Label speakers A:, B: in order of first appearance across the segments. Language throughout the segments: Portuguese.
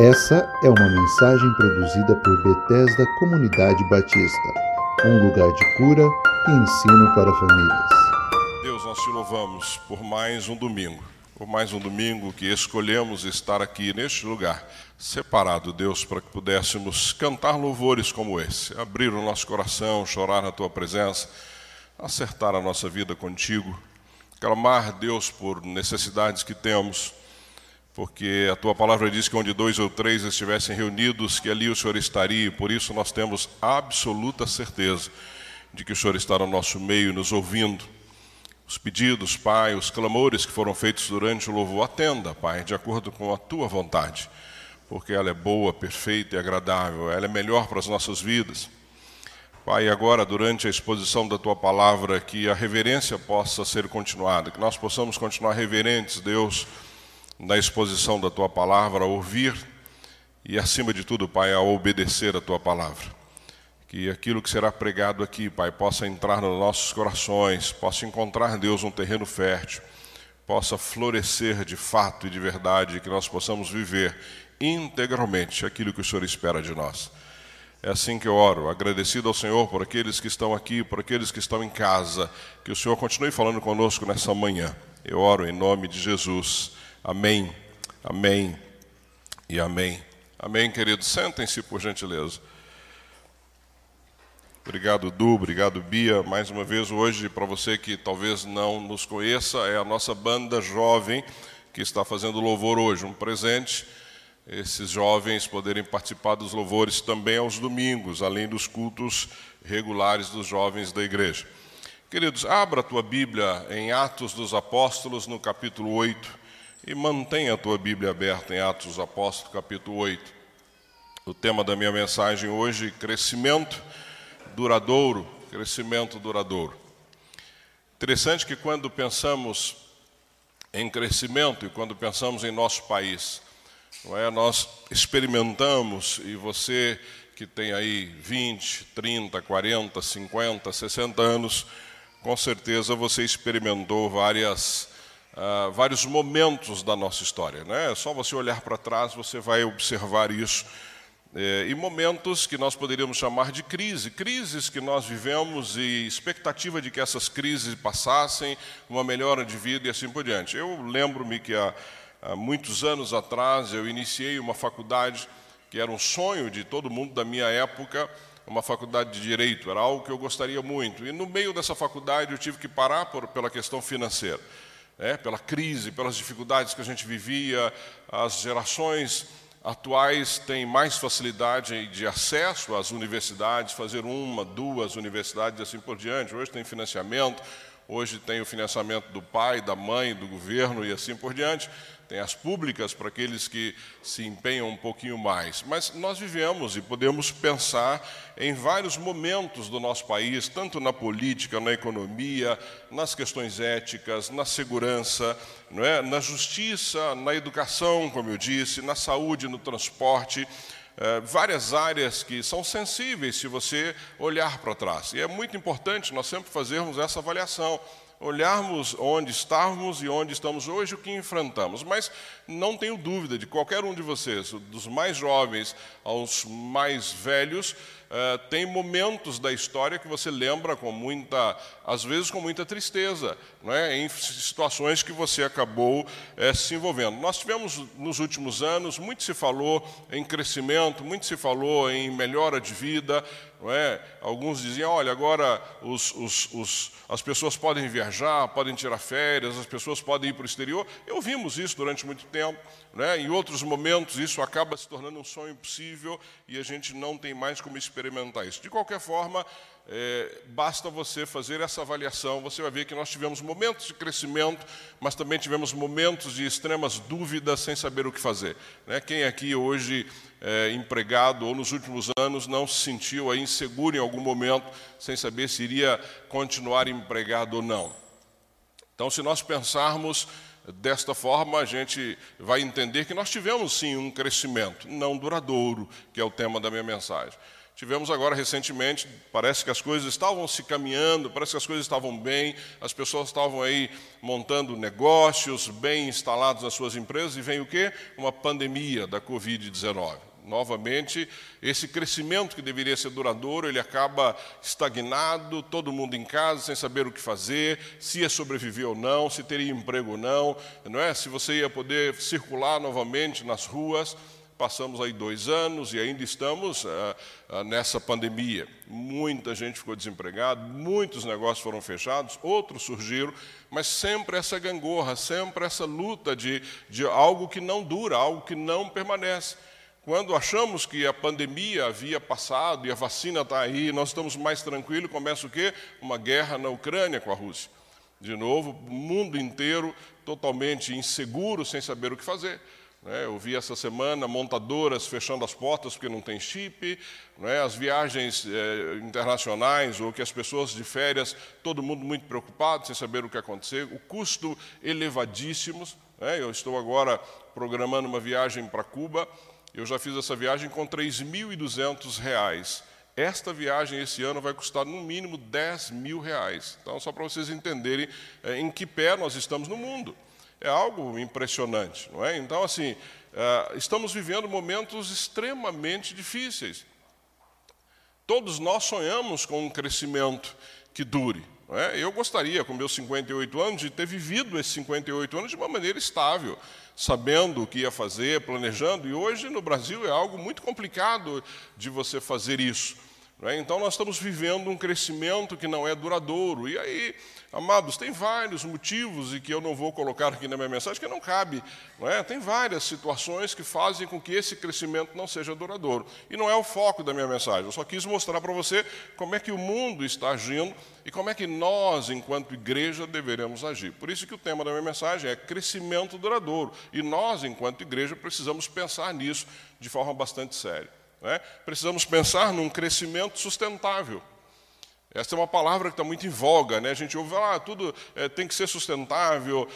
A: Essa é uma mensagem produzida por Bethesda Comunidade Batista, um lugar de cura e ensino para famílias.
B: Deus, nós te louvamos por mais um domingo, por mais um domingo que escolhemos estar aqui neste lugar, separado, Deus, para que pudéssemos cantar louvores como esse, abrir o nosso coração, chorar na tua presença, acertar a nossa vida contigo, clamar, Deus, por necessidades que temos porque a tua palavra diz que onde dois ou três estivessem reunidos, que ali o Senhor estaria, e por isso nós temos absoluta certeza de que o Senhor está no nosso meio, nos ouvindo. Os pedidos, Pai, os clamores que foram feitos durante o louvor, atenda, Pai, de acordo com a tua vontade, porque ela é boa, perfeita e agradável, ela é melhor para as nossas vidas. Pai, agora, durante a exposição da tua palavra, que a reverência possa ser continuada, que nós possamos continuar reverentes, Deus na exposição da tua palavra, a ouvir e, acima de tudo, Pai, a obedecer a tua palavra. Que aquilo que será pregado aqui, Pai, possa entrar nos nossos corações, possa encontrar, Deus, um terreno fértil, possa florescer de fato e de verdade, que nós possamos viver integralmente aquilo que o Senhor espera de nós. É assim que eu oro, agradecido ao Senhor por aqueles que estão aqui, por aqueles que estão em casa, que o Senhor continue falando conosco nessa manhã. Eu oro em nome de Jesus. Amém, amém e amém. Amém, queridos. Sentem-se, por gentileza. Obrigado, Du, obrigado, Bia. Mais uma vez, hoje, para você que talvez não nos conheça, é a nossa banda jovem que está fazendo louvor hoje. Um presente, esses jovens poderem participar dos louvores também aos domingos, além dos cultos regulares dos jovens da igreja. Queridos, abra a tua Bíblia em Atos dos Apóstolos, no capítulo 8 e mantenha a tua Bíblia aberta em Atos dos Apóstolos, capítulo 8. O tema da minha mensagem hoje, crescimento duradouro, crescimento duradouro. Interessante que quando pensamos em crescimento e quando pensamos em nosso país, não é? Nós experimentamos e você que tem aí 20, 30, 40, 50, 60 anos, com certeza você experimentou várias uh, vários momentos da nossa história. Né? É só você olhar para trás, você vai observar isso. É, e momentos que nós poderíamos chamar de crise, crises que nós vivemos e expectativa de que essas crises passassem, uma melhora de vida e assim por diante. Eu lembro-me que há, há muitos anos atrás eu iniciei uma faculdade que era um sonho de todo mundo da minha época, uma faculdade de direito, era algo que eu gostaria muito. E no meio dessa faculdade eu tive que parar por, pela questão financeira é, pela crise, pelas dificuldades que a gente vivia, as gerações atuais têm mais facilidade de acesso às universidades, fazer uma, duas universidades e assim por diante. Hoje tem financiamento, hoje tem o financiamento do pai, da mãe, do governo e assim por diante tem as públicas para aqueles que se empenham um pouquinho mais. Mas nós vivemos e podemos pensar em vários momentos do nosso país, tanto na política, na economia, nas questões éticas, na segurança, não é? na justiça, na educação, como eu disse, na saúde, no transporte. É, várias áreas que são sensíveis se você olhar para trás. E é muito importante nós sempre fazermos essa avaliação olharmos onde estávamos e onde estamos hoje, o que enfrentamos. Mas não tenho dúvida de qualquer um de vocês, dos mais jovens aos mais velhos, uh, tem momentos da história que você lembra com muita, às vezes com muita tristeza, não é? em situações que você acabou uh, se envolvendo. Nós tivemos nos últimos anos, muito se falou em crescimento, muito se falou em melhora de vida, é? Alguns diziam, olha, agora os, os, os, as pessoas podem viajar, podem tirar férias, as pessoas podem ir para o exterior. Eu vimos isso durante muito tempo. Né? Em outros momentos, isso acaba se tornando um sonho impossível e a gente não tem mais como experimentar isso. De qualquer forma, é, basta você fazer essa avaliação, você vai ver que nós tivemos momentos de crescimento, mas também tivemos momentos de extremas dúvidas sem saber o que fazer. Né? Quem aqui hoje é empregado ou nos últimos anos não se sentiu aí inseguro em algum momento, sem saber se iria continuar empregado ou não? Então, se nós pensarmos desta forma, a gente vai entender que nós tivemos sim um crescimento, não duradouro, que é o tema da minha mensagem. Tivemos agora recentemente, parece que as coisas estavam se caminhando, parece que as coisas estavam bem, as pessoas estavam aí montando negócios, bem instalados nas suas empresas, e vem o quê? Uma pandemia da Covid-19. Novamente, esse crescimento que deveria ser duradouro, ele acaba estagnado, todo mundo em casa, sem saber o que fazer, se ia sobreviver ou não, se teria emprego ou não, não é? se você ia poder circular novamente nas ruas. Passamos aí dois anos e ainda estamos ah, ah, nessa pandemia. Muita gente ficou desempregada, muitos negócios foram fechados, outros surgiram, mas sempre essa gangorra, sempre essa luta de, de algo que não dura, algo que não permanece. Quando achamos que a pandemia havia passado e a vacina está aí, nós estamos mais tranquilos, começa o quê? Uma guerra na Ucrânia com a Rússia. De novo, o mundo inteiro totalmente inseguro, sem saber o que fazer. Né? Eu vi essa semana montadoras fechando as portas porque não tem chip, né? as viagens eh, internacionais ou que as pessoas de férias, todo mundo muito preocupado, sem saber o que acontecer, o custo elevadíssimos. Né? Eu estou agora programando uma viagem para Cuba, eu já fiz essa viagem com R$ 3.200. Esta viagem esse ano vai custar no mínimo 10 mil reais. Então, só para vocês entenderem eh, em que pé nós estamos no mundo é algo impressionante, não é? Então, assim, é, estamos vivendo momentos extremamente difíceis. Todos nós sonhamos com um crescimento que dure. É? Eu gostaria, com meus 58 anos, de ter vivido esses 58 anos de uma maneira estável, sabendo o que ia fazer, planejando, e hoje no Brasil é algo muito complicado de você fazer isso. É? Então, nós estamos vivendo um crescimento que não é duradouro. E aí, amados, tem vários motivos, e que eu não vou colocar aqui na minha mensagem, que não cabe. Não é? Tem várias situações que fazem com que esse crescimento não seja duradouro. E não é o foco da minha mensagem. Eu só quis mostrar para você como é que o mundo está agindo e como é que nós, enquanto igreja, deveremos agir. Por isso que o tema da minha mensagem é crescimento duradouro. E nós, enquanto igreja, precisamos pensar nisso de forma bastante séria. Né? Precisamos pensar num crescimento sustentável. Essa é uma palavra que está muito em voga, né? A gente ouve falar, ah, tudo é, tem que ser sustentável,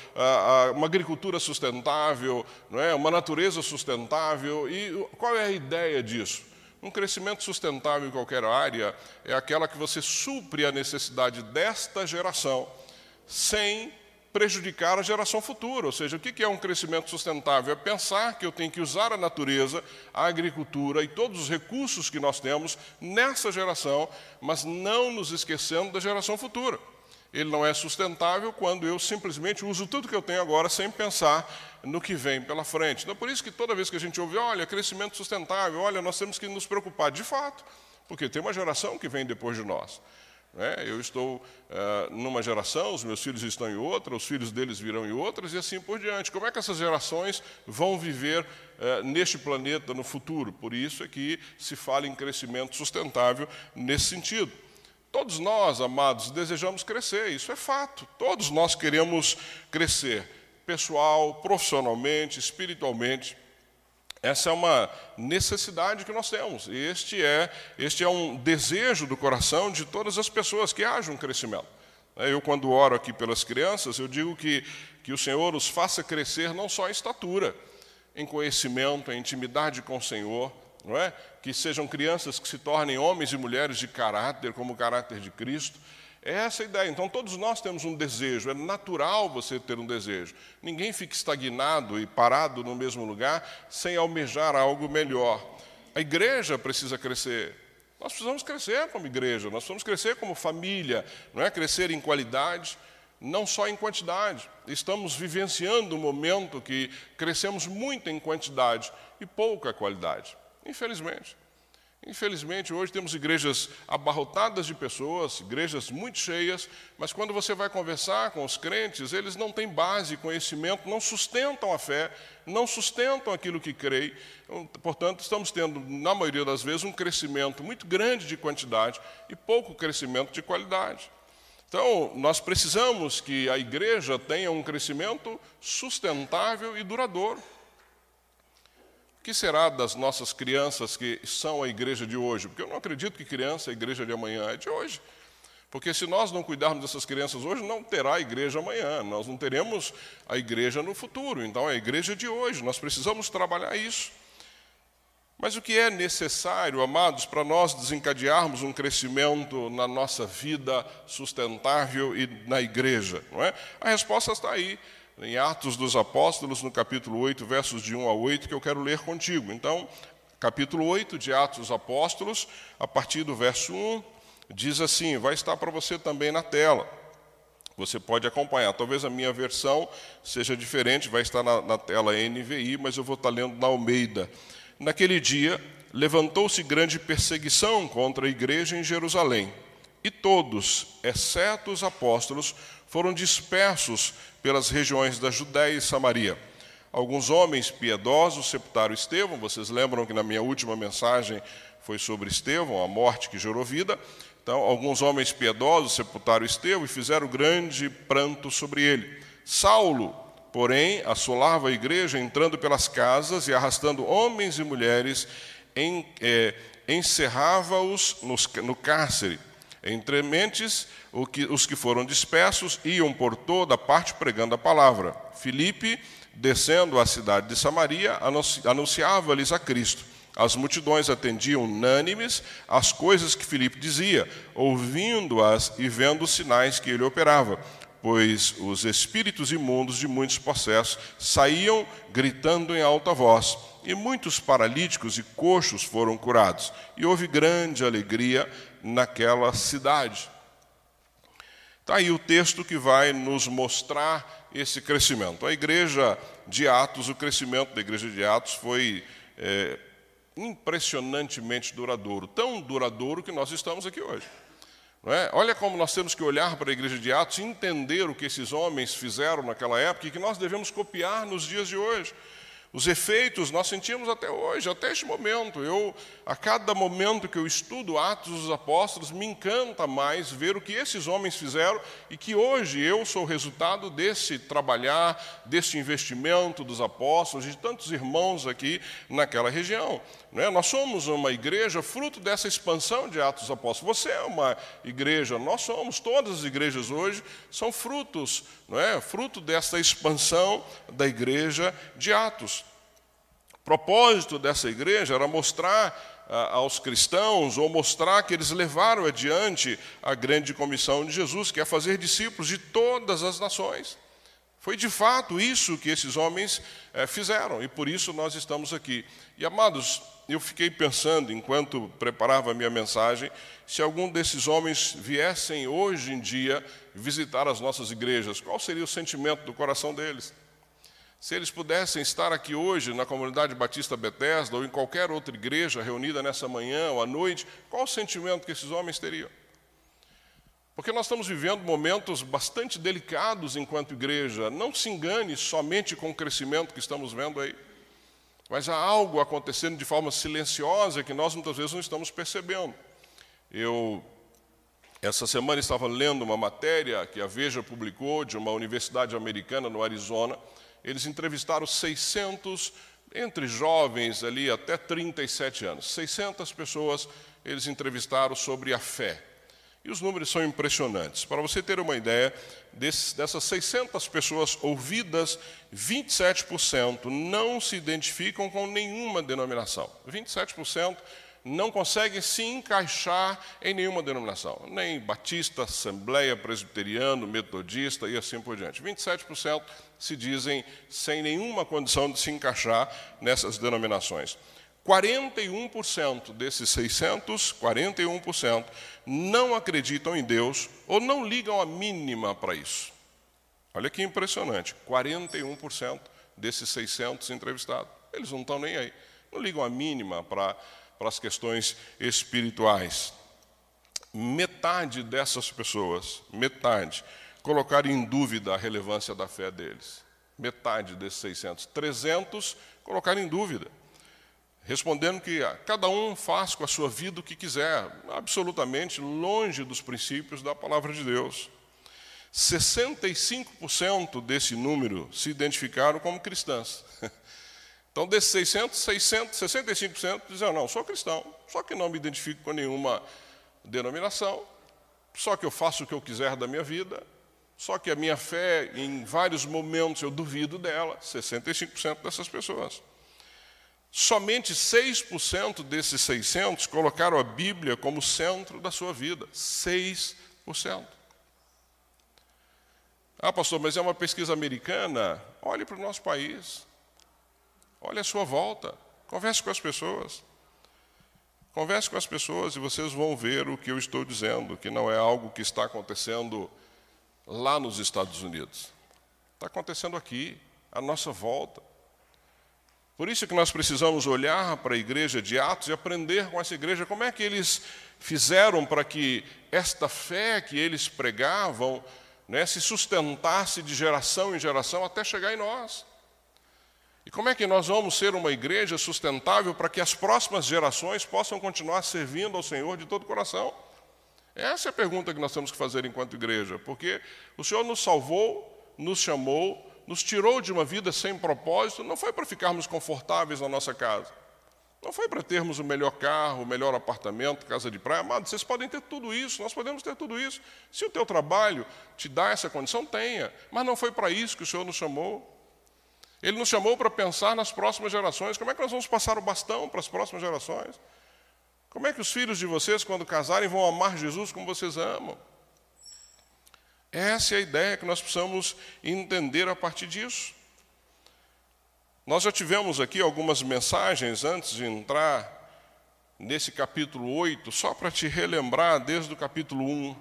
B: uma agricultura sustentável, não é? uma natureza sustentável. E qual é a ideia disso? Um crescimento sustentável em qualquer área é aquela que você supre a necessidade desta geração sem prejudicar a geração futura. Ou seja, o que é um crescimento sustentável? É pensar que eu tenho que usar a natureza, a agricultura e todos os recursos que nós temos nessa geração, mas não nos esquecendo da geração futura. Ele não é sustentável quando eu simplesmente uso tudo que eu tenho agora sem pensar no que vem pela frente. Então, por isso que toda vez que a gente ouve, olha, crescimento sustentável, olha, nós temos que nos preocupar de fato, porque tem uma geração que vem depois de nós. Né? Eu estou uh, numa geração, os meus filhos estão em outra, os filhos deles virão em outras, e assim por diante. Como é que essas gerações vão viver uh, neste planeta no futuro? Por isso é que se fala em crescimento sustentável nesse sentido. Todos nós, amados, desejamos crescer, isso é fato. Todos nós queremos crescer, pessoal, profissionalmente, espiritualmente. Essa é uma necessidade que nós temos. E este é, este é um desejo do coração de todas as pessoas que haja um crescimento. Eu, quando oro aqui pelas crianças, eu digo que, que o Senhor os faça crescer não só em estatura, em conhecimento, em intimidade com o Senhor, não é? que sejam crianças que se tornem homens e mulheres de caráter, como o caráter de Cristo, é essa a ideia. Então, todos nós temos um desejo, é natural você ter um desejo. Ninguém fica estagnado e parado no mesmo lugar sem almejar algo melhor. A igreja precisa crescer. Nós precisamos crescer como igreja, nós precisamos crescer como família, não é crescer em qualidade, não só em quantidade. Estamos vivenciando um momento que crescemos muito em quantidade e pouca qualidade, infelizmente. Infelizmente, hoje temos igrejas abarrotadas de pessoas, igrejas muito cheias, mas quando você vai conversar com os crentes, eles não têm base, conhecimento, não sustentam a fé, não sustentam aquilo que creem. Então, portanto, estamos tendo, na maioria das vezes, um crescimento muito grande de quantidade e pouco crescimento de qualidade. Então, nós precisamos que a igreja tenha um crescimento sustentável e duradouro. Que será das nossas crianças que são a igreja de hoje? Porque eu não acredito que criança é a igreja de amanhã, é de hoje. Porque se nós não cuidarmos dessas crianças hoje, não terá igreja amanhã, nós não teremos a igreja no futuro. Então, é a igreja de hoje, nós precisamos trabalhar isso. Mas o que é necessário, amados, para nós desencadearmos um crescimento na nossa vida sustentável e na igreja? Não é? A resposta está aí, em Atos dos Apóstolos, no capítulo 8, versos de 1 a 8, que eu quero ler contigo. Então, capítulo 8 de Atos dos Apóstolos, a partir do verso 1, diz assim: vai estar para você também na tela. Você pode acompanhar. Talvez a minha versão seja diferente, vai estar na, na tela NVI, mas eu vou estar lendo na Almeida. Naquele dia, levantou-se grande perseguição contra a igreja em Jerusalém, e todos, exceto os apóstolos, foram dispersos pelas regiões da Judéia e Samaria. Alguns homens piedosos sepultaram Estevão, vocês lembram que na minha última mensagem foi sobre Estevão, a morte que gerou vida. Então, alguns homens piedosos sepultaram Estevão e fizeram grande pranto sobre ele. Saulo, porém, assolava a igreja, entrando pelas casas e arrastando homens e mulheres, em, é, encerrava-os no cárcere. Entre mentes, os que foram dispersos iam por toda parte pregando a palavra. Filipe, descendo à cidade de Samaria, anunciava-lhes a Cristo. As multidões atendiam unânimes às coisas que Filipe dizia, ouvindo-as e vendo os sinais que ele operava, pois os espíritos imundos de muitos processos saíam gritando em alta voz, e muitos paralíticos e coxos foram curados, e houve grande alegria naquela cidade. Está aí o texto que vai nos mostrar esse crescimento. A igreja de Atos, o crescimento da igreja de Atos foi é, impressionantemente duradouro, tão duradouro que nós estamos aqui hoje. É? Olha como nós temos que olhar para a igreja de Atos e entender o que esses homens fizeram naquela época e que nós devemos copiar nos dias de hoje. Os efeitos nós sentimos até hoje, até este momento. Eu, a cada momento que eu estudo Atos dos Apóstolos, me encanta mais ver o que esses homens fizeram e que hoje eu sou resultado desse trabalhar, desse investimento dos apóstolos, de tantos irmãos aqui naquela região. Né? Nós somos uma igreja fruto dessa expansão de Atos dos Apóstolos. Você é uma igreja, nós somos, todas as igrejas hoje são frutos, não é? fruto dessa expansão da igreja de Atos. O propósito dessa igreja era mostrar aos cristãos, ou mostrar que eles levaram adiante a grande comissão de Jesus, que é fazer discípulos de todas as nações. Foi de fato isso que esses homens eh, fizeram, e por isso nós estamos aqui. E amados, eu fiquei pensando, enquanto preparava a minha mensagem, se algum desses homens viessem hoje em dia visitar as nossas igrejas, qual seria o sentimento do coração deles? Se eles pudessem estar aqui hoje na comunidade Batista Bethesda ou em qualquer outra igreja reunida nessa manhã ou à noite, qual o sentimento que esses homens teriam? Porque nós estamos vivendo momentos bastante delicados enquanto igreja. Não se engane somente com o crescimento que estamos vendo aí. Mas há algo acontecendo de forma silenciosa que nós muitas vezes não estamos percebendo. Eu, essa semana, estava lendo uma matéria que a Veja publicou de uma universidade americana no Arizona. Eles entrevistaram 600, entre jovens ali até 37 anos, 600 pessoas eles entrevistaram sobre a fé. E os números são impressionantes. Para você ter uma ideia, dessas 600 pessoas ouvidas, 27% não se identificam com nenhuma denominação. 27% não conseguem se encaixar em nenhuma denominação, nem batista, assembleia, presbiteriano, metodista e assim por diante. 27% se dizem sem nenhuma condição de se encaixar nessas denominações. 41% desses 600, 41% não acreditam em Deus ou não ligam a mínima para isso. Olha que impressionante, 41% desses 600 entrevistados, eles não estão nem aí, não ligam a mínima para, para as questões espirituais. Metade dessas pessoas, metade, colocaram em dúvida a relevância da fé deles. Metade desses 600. 300 colocaram em dúvida respondendo que cada um faz com a sua vida o que quiser, absolutamente longe dos princípios da palavra de Deus. 65% desse número se identificaram como cristãs. Então, desses 600, 600 65% diziam, não, sou cristão, só que não me identifico com nenhuma denominação, só que eu faço o que eu quiser da minha vida, só que a minha fé, em vários momentos, eu duvido dela, 65% dessas pessoas. Somente 6% desses 600 colocaram a Bíblia como centro da sua vida. 6%. Ah, pastor, mas é uma pesquisa americana? Olhe para o nosso país. Olhe à sua volta. Converse com as pessoas. Converse com as pessoas e vocês vão ver o que eu estou dizendo, que não é algo que está acontecendo lá nos Estados Unidos. Está acontecendo aqui, à nossa volta. Por isso que nós precisamos olhar para a igreja de Atos e aprender com essa igreja como é que eles fizeram para que esta fé que eles pregavam né, se sustentasse de geração em geração até chegar em nós. E como é que nós vamos ser uma igreja sustentável para que as próximas gerações possam continuar servindo ao Senhor de todo o coração? Essa é a pergunta que nós temos que fazer enquanto igreja, porque o Senhor nos salvou, nos chamou, nos tirou de uma vida sem propósito, não foi para ficarmos confortáveis na nossa casa, não foi para termos o melhor carro, o melhor apartamento, casa de praia. Amado, vocês podem ter tudo isso, nós podemos ter tudo isso. Se o teu trabalho te dá essa condição, tenha, mas não foi para isso que o Senhor nos chamou. Ele nos chamou para pensar nas próximas gerações. Como é que nós vamos passar o bastão para as próximas gerações? Como é que os filhos de vocês, quando casarem, vão amar Jesus como vocês amam? Essa é a ideia que nós precisamos entender a partir disso. Nós já tivemos aqui algumas mensagens antes de entrar nesse capítulo 8, só para te relembrar desde o capítulo 1.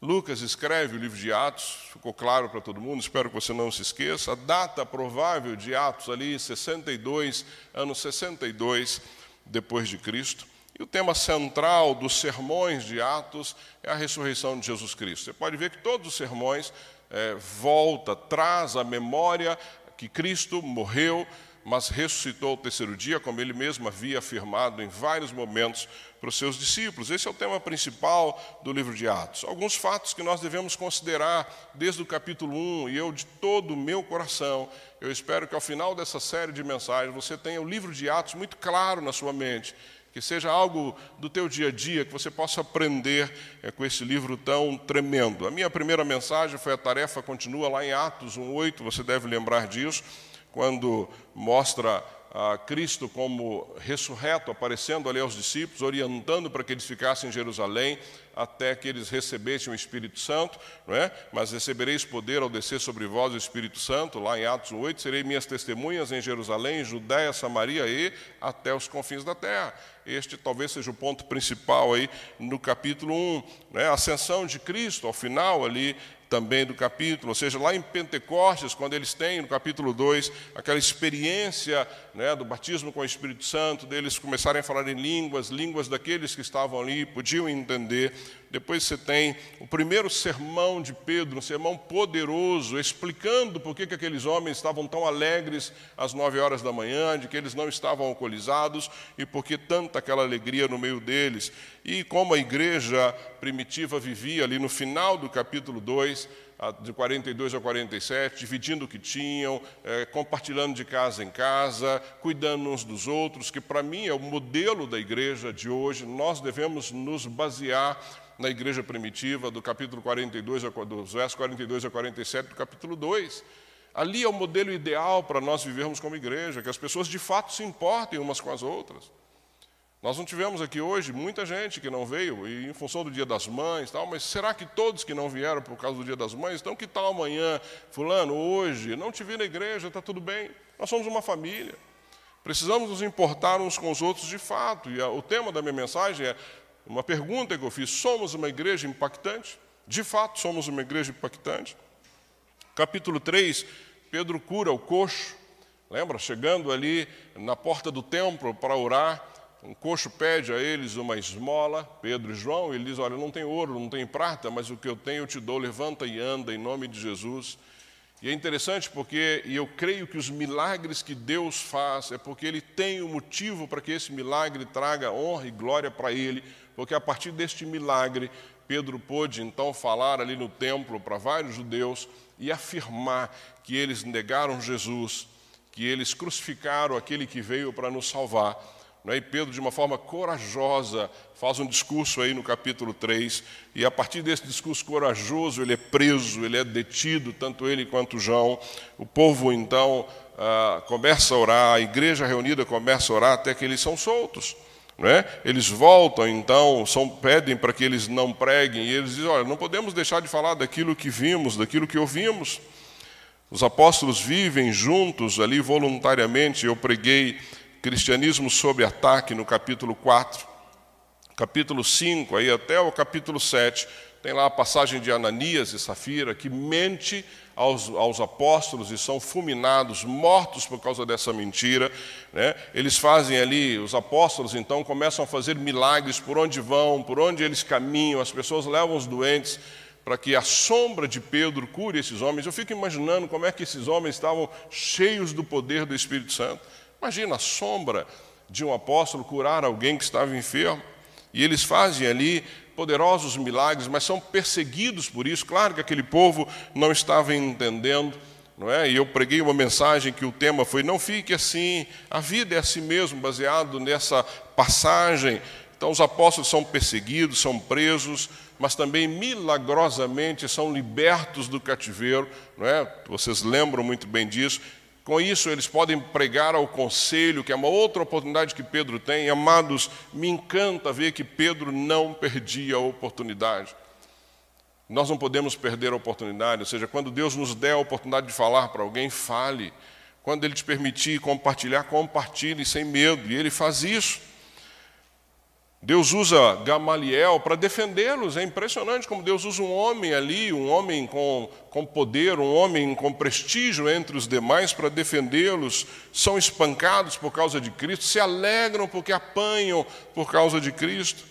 B: Lucas escreve o livro de Atos, ficou claro para todo mundo, espero que você não se esqueça. A data provável de Atos ali, 62, ano 62 depois de Cristo. E o tema central dos sermões de Atos é a ressurreição de Jesus Cristo. Você pode ver que todos os sermões é, volta, traz a memória que Cristo morreu, mas ressuscitou ao terceiro dia, como ele mesmo havia afirmado em vários momentos para os seus discípulos. Esse é o tema principal do livro de Atos. Alguns fatos que nós devemos considerar desde o capítulo 1, e eu de todo o meu coração, eu espero que ao final dessa série de mensagens você tenha o livro de Atos muito claro na sua mente, que seja algo do teu dia a dia, que você possa aprender é, com esse livro tão tremendo. A minha primeira mensagem foi a tarefa continua lá em Atos 1:8, você deve lembrar disso quando mostra a Cristo como ressurreto, aparecendo ali aos discípulos, orientando para que eles ficassem em Jerusalém até que eles recebessem o Espírito Santo, não é? Mas recebereis poder ao descer sobre vós o Espírito Santo, lá em Atos 8, serei minhas testemunhas em Jerusalém, Judéia, Samaria e até os confins da terra. Este talvez seja o ponto principal aí no capítulo 1, né? A ascensão de Cristo ao final ali também do capítulo, ou seja, lá em Pentecostes, quando eles têm, no capítulo 2, aquela experiência né, do batismo com o Espírito Santo, deles começarem a falar em línguas, línguas daqueles que estavam ali, podiam entender. Depois você tem o primeiro sermão de Pedro, um sermão poderoso, explicando por que, que aqueles homens estavam tão alegres às nove horas da manhã, de que eles não estavam alcoolizados e por que tanta aquela alegria no meio deles. E como a igreja primitiva vivia ali no final do capítulo 2, de 42 a 47, dividindo o que tinham, é, compartilhando de casa em casa, cuidando uns dos outros, que para mim é o modelo da igreja de hoje. Nós devemos nos basear na igreja primitiva, do capítulo 42, dos versos 42 a 47 do capítulo 2. Ali é o modelo ideal para nós vivermos como igreja, que as pessoas de fato se importem umas com as outras. Nós não tivemos aqui hoje muita gente que não veio, e em função do Dia das Mães, tal, mas será que todos que não vieram por causa do Dia das Mães, então que tal amanhã, fulano, hoje, não te vi na igreja, está tudo bem. Nós somos uma família. Precisamos nos importar uns com os outros de fato. E o tema da minha mensagem é uma pergunta que eu fiz: somos uma igreja impactante? De fato, somos uma igreja impactante. Capítulo 3, Pedro cura o coxo. Lembra? Chegando ali na porta do templo para orar, um coxo pede a eles uma esmola, Pedro e João, e ele diz: Olha, não tem ouro, não tem prata, mas o que eu tenho eu te dou, levanta e anda em nome de Jesus. E é interessante porque, e eu creio que os milagres que Deus faz é porque Ele tem o um motivo para que esse milagre traga honra e glória para Ele, porque a partir deste milagre, Pedro pôde então falar ali no templo para vários judeus e afirmar que eles negaram Jesus, que eles crucificaram aquele que veio para nos salvar, Né? E Pedro, de uma forma corajosa, faz um discurso aí no capítulo 3, e a partir desse discurso corajoso, ele é preso, ele é detido, tanto ele quanto João. O povo, então, ah, começa a orar, a igreja reunida começa a orar até que eles são soltos. Né? Eles voltam, então, são, pedem para que eles não preguem, e eles dizem: Olha, não podemos deixar de falar daquilo que vimos, daquilo que ouvimos. Os apóstolos vivem juntos ali voluntariamente. Eu preguei Cristianismo sob ataque no capítulo 4, capítulo 5, aí até o capítulo 7. Tem lá a passagem de Ananias e Safira, que mente aos, aos apóstolos e são fulminados, mortos por causa dessa mentira. Né? Eles fazem ali, os apóstolos então começam a fazer milagres por onde vão, por onde eles caminham, as pessoas levam os doentes para que a sombra de Pedro cure esses homens. Eu fico imaginando como é que esses homens estavam cheios do poder do Espírito Santo. Imagina a sombra de um apóstolo curar alguém que estava enfermo. E eles fazem ali poderosos milagres, mas são perseguidos por isso. Claro que aquele povo não estava entendendo, não é? E eu preguei uma mensagem que o tema foi: não fique assim, a vida é assim mesmo, baseado nessa passagem. Então, os apóstolos são perseguidos, são presos, mas também milagrosamente são libertos do cativeiro, não é? Vocês lembram muito bem disso. Com isso, eles podem pregar ao conselho, que é uma outra oportunidade que Pedro tem. Amados, me encanta ver que Pedro não perdia a oportunidade. Nós não podemos perder a oportunidade, ou seja, quando Deus nos der a oportunidade de falar para alguém, fale. Quando Ele te permitir compartilhar, compartilhe sem medo. E Ele faz isso. Deus usa Gamaliel para defendê-los. É impressionante como Deus usa um homem ali, um homem com, com poder, um homem com prestígio entre os demais para defendê-los. São espancados por causa de Cristo, se alegram porque apanham por causa de Cristo.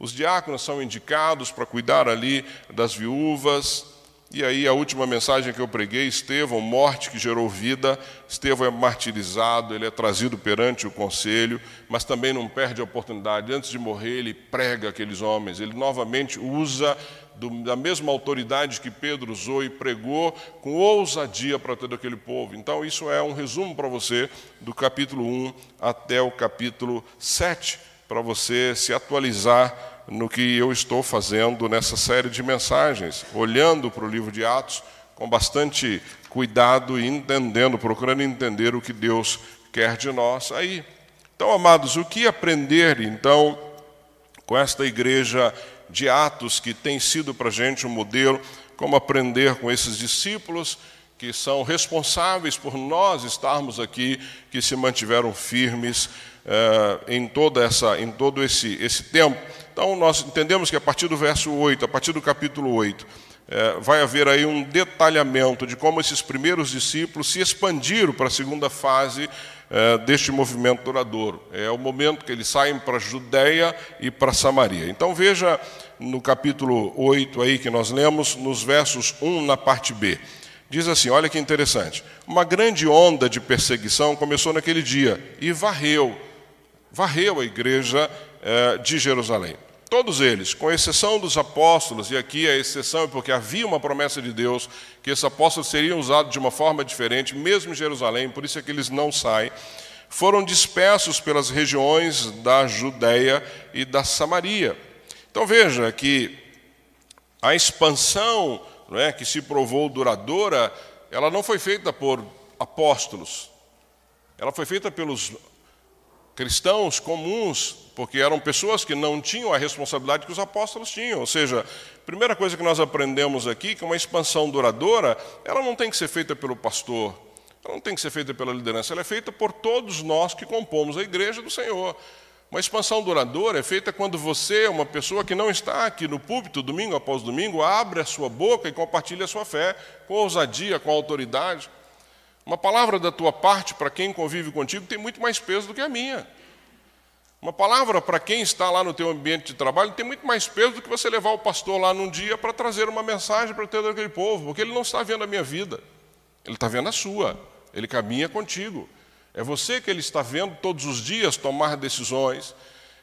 B: Os diáconos são indicados para cuidar ali das viúvas. E aí a última mensagem que eu preguei, Estevão, morte que gerou vida, Estevão é martirizado, ele é trazido perante o conselho, mas também não perde a oportunidade. Antes de morrer, ele prega aqueles homens, ele novamente usa do, da mesma autoridade que Pedro usou e pregou com ousadia para todo aquele povo. Então, isso é um resumo para você do capítulo 1 até o capítulo 7, para você se atualizar no que eu estou fazendo nessa série de mensagens, olhando para o livro de Atos com bastante cuidado e entendendo, procurando entender o que Deus quer de nós aí. Então, amados, o que aprender então com esta igreja de Atos que tem sido para a gente um modelo, como aprender com esses discípulos que são responsáveis por nós estarmos aqui, que se mantiveram firmes eh, em toda essa, em todo esse, esse tempo. Então, nós entendemos que a partir do verso 8, a partir do capítulo 8, é, vai haver aí um detalhamento de como esses primeiros discípulos se expandiram para a segunda fase é, deste movimento duradouro. É o momento que eles saem para a Judéia e para Samaria. Então, veja no capítulo 8 aí que nós lemos, nos versos 1 na parte B. Diz assim: olha que interessante. Uma grande onda de perseguição começou naquele dia e varreu, varreu a igreja é, de Jerusalém. Todos eles, com exceção dos apóstolos, e aqui a exceção é porque havia uma promessa de Deus que esses apóstolos seriam usados de uma forma diferente, mesmo em Jerusalém, por isso é que eles não saem, foram dispersos pelas regiões da Judéia e da Samaria. Então veja que a expansão não é, que se provou duradoura, ela não foi feita por apóstolos, ela foi feita pelos cristãos comuns porque eram pessoas que não tinham a responsabilidade que os apóstolos tinham. Ou seja, a primeira coisa que nós aprendemos aqui, que uma expansão duradoura, ela não tem que ser feita pelo pastor, ela não tem que ser feita pela liderança, ela é feita por todos nós que compomos a igreja do Senhor. Uma expansão duradoura é feita quando você, uma pessoa que não está aqui no púlpito, domingo após domingo, abre a sua boca e compartilha a sua fé com ousadia, com autoridade. Uma palavra da tua parte para quem convive contigo tem muito mais peso do que a minha. Uma palavra para quem está lá no teu ambiente de trabalho tem muito mais peso do que você levar o pastor lá num dia para trazer uma mensagem para todo aquele povo, porque ele não está vendo a minha vida, ele está vendo a sua, ele caminha contigo. É você que ele está vendo todos os dias tomar decisões,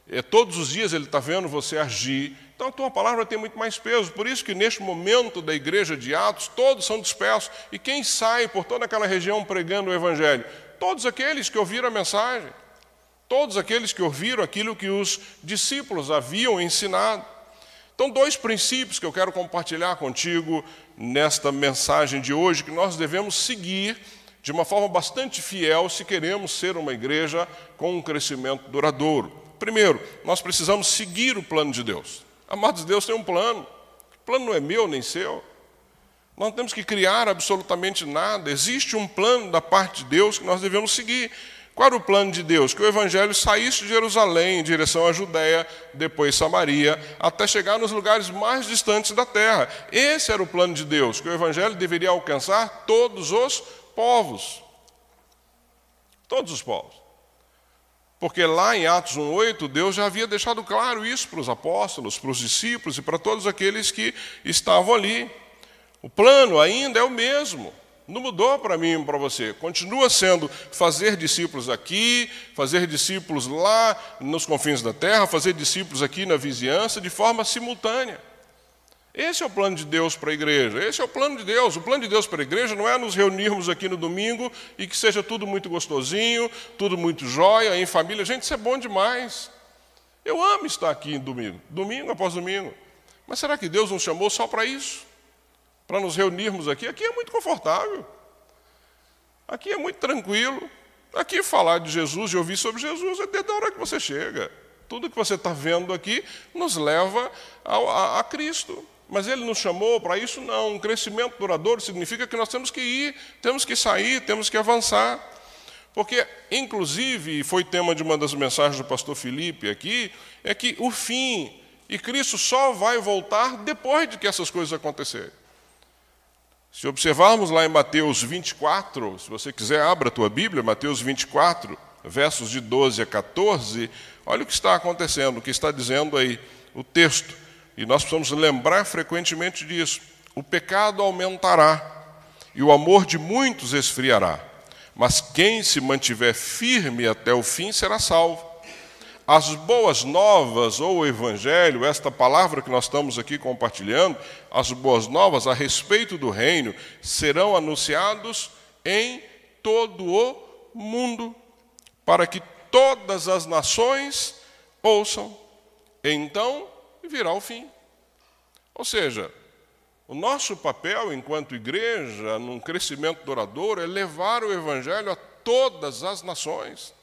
B: é, todos os dias ele está vendo você agir. Então a tua palavra tem muito mais peso. Por isso que neste momento da igreja de Atos, todos são dispersos. E quem sai por toda aquela região pregando o Evangelho? Todos aqueles que ouviram a mensagem. todos aqueles que ouviram aquilo que os discípulos haviam ensinado. Então, dois princípios que eu quero compartilhar contigo nesta mensagem de hoje, que nós devemos seguir de uma forma bastante fiel se queremos ser uma igreja com um crescimento duradouro. Primeiro, nós precisamos seguir o plano de Deus. Amados, Deus tem um plano. O plano não é meu nem seu. Nós não temos que criar absolutamente nada. Existe um plano da parte de Deus que nós devemos seguir. Qual era o plano de Deus? Que o evangelho saísse de Jerusalém em direção à Judéia, depois Samaria, até chegar nos lugares mais distantes da terra. Esse era o plano de Deus, que o evangelho deveria alcançar todos os povos. Todos os povos. Porque lá em Atos 1,8, Deus já havia deixado claro isso para os apóstolos, para os discípulos e para todos aqueles que estavam ali. O plano ainda é o mesmo. Não mudou para mim e para você. Continua sendo fazer discípulos aqui, fazer discípulos lá nos confins da terra, fazer discípulos aqui na vizinhança, de forma simultânea. Esse é o plano de Deus para a igreja. Esse é o plano de Deus. O plano de Deus para a igreja não é nos reunirmos aqui no domingo e que seja tudo muito gostosinho, tudo muito jóia, em família. Gente, isso é bom demais. Eu amo estar aqui em domingo, domingo após domingo. Mas será que Deus nos chamou só para isso? para nos reunirmos aqui. Aqui é muito confortável. Aqui é muito tranquilo. Aqui falar de Jesus e ouvir sobre Jesus é desde a hora que você chega. Tudo que você está vendo aqui nos leva a, a, a Cristo. Mas ele nos chamou para isso? Não. Um crescimento duradouro significa que nós temos que ir, temos que sair, temos que avançar. Porque, inclusive, foi tema de uma das mensagens do pastor Felipe aqui, é que o fim e Cristo só vai voltar depois de que essas coisas acontecerem. Se observarmos lá em Mateus 24, se você quiser, abra a tua Bíblia, Mateus 24, versos de 12 a 14, olha o que está acontecendo, o que está dizendo aí o texto. E nós precisamos lembrar frequentemente disso. O pecado aumentará e o amor de muitos esfriará, mas quem se mantiver firme até o fim será salvo. As boas novas ou o evangelho, esta palavra que nós estamos aqui compartilhando, as boas novas a respeito do reino serão anunciados em todo o mundo, para que todas as nações ouçam. Então virá o fim. Ou seja, o nosso papel enquanto igreja, num crescimento duradouro, é levar o evangelho a todas as nações.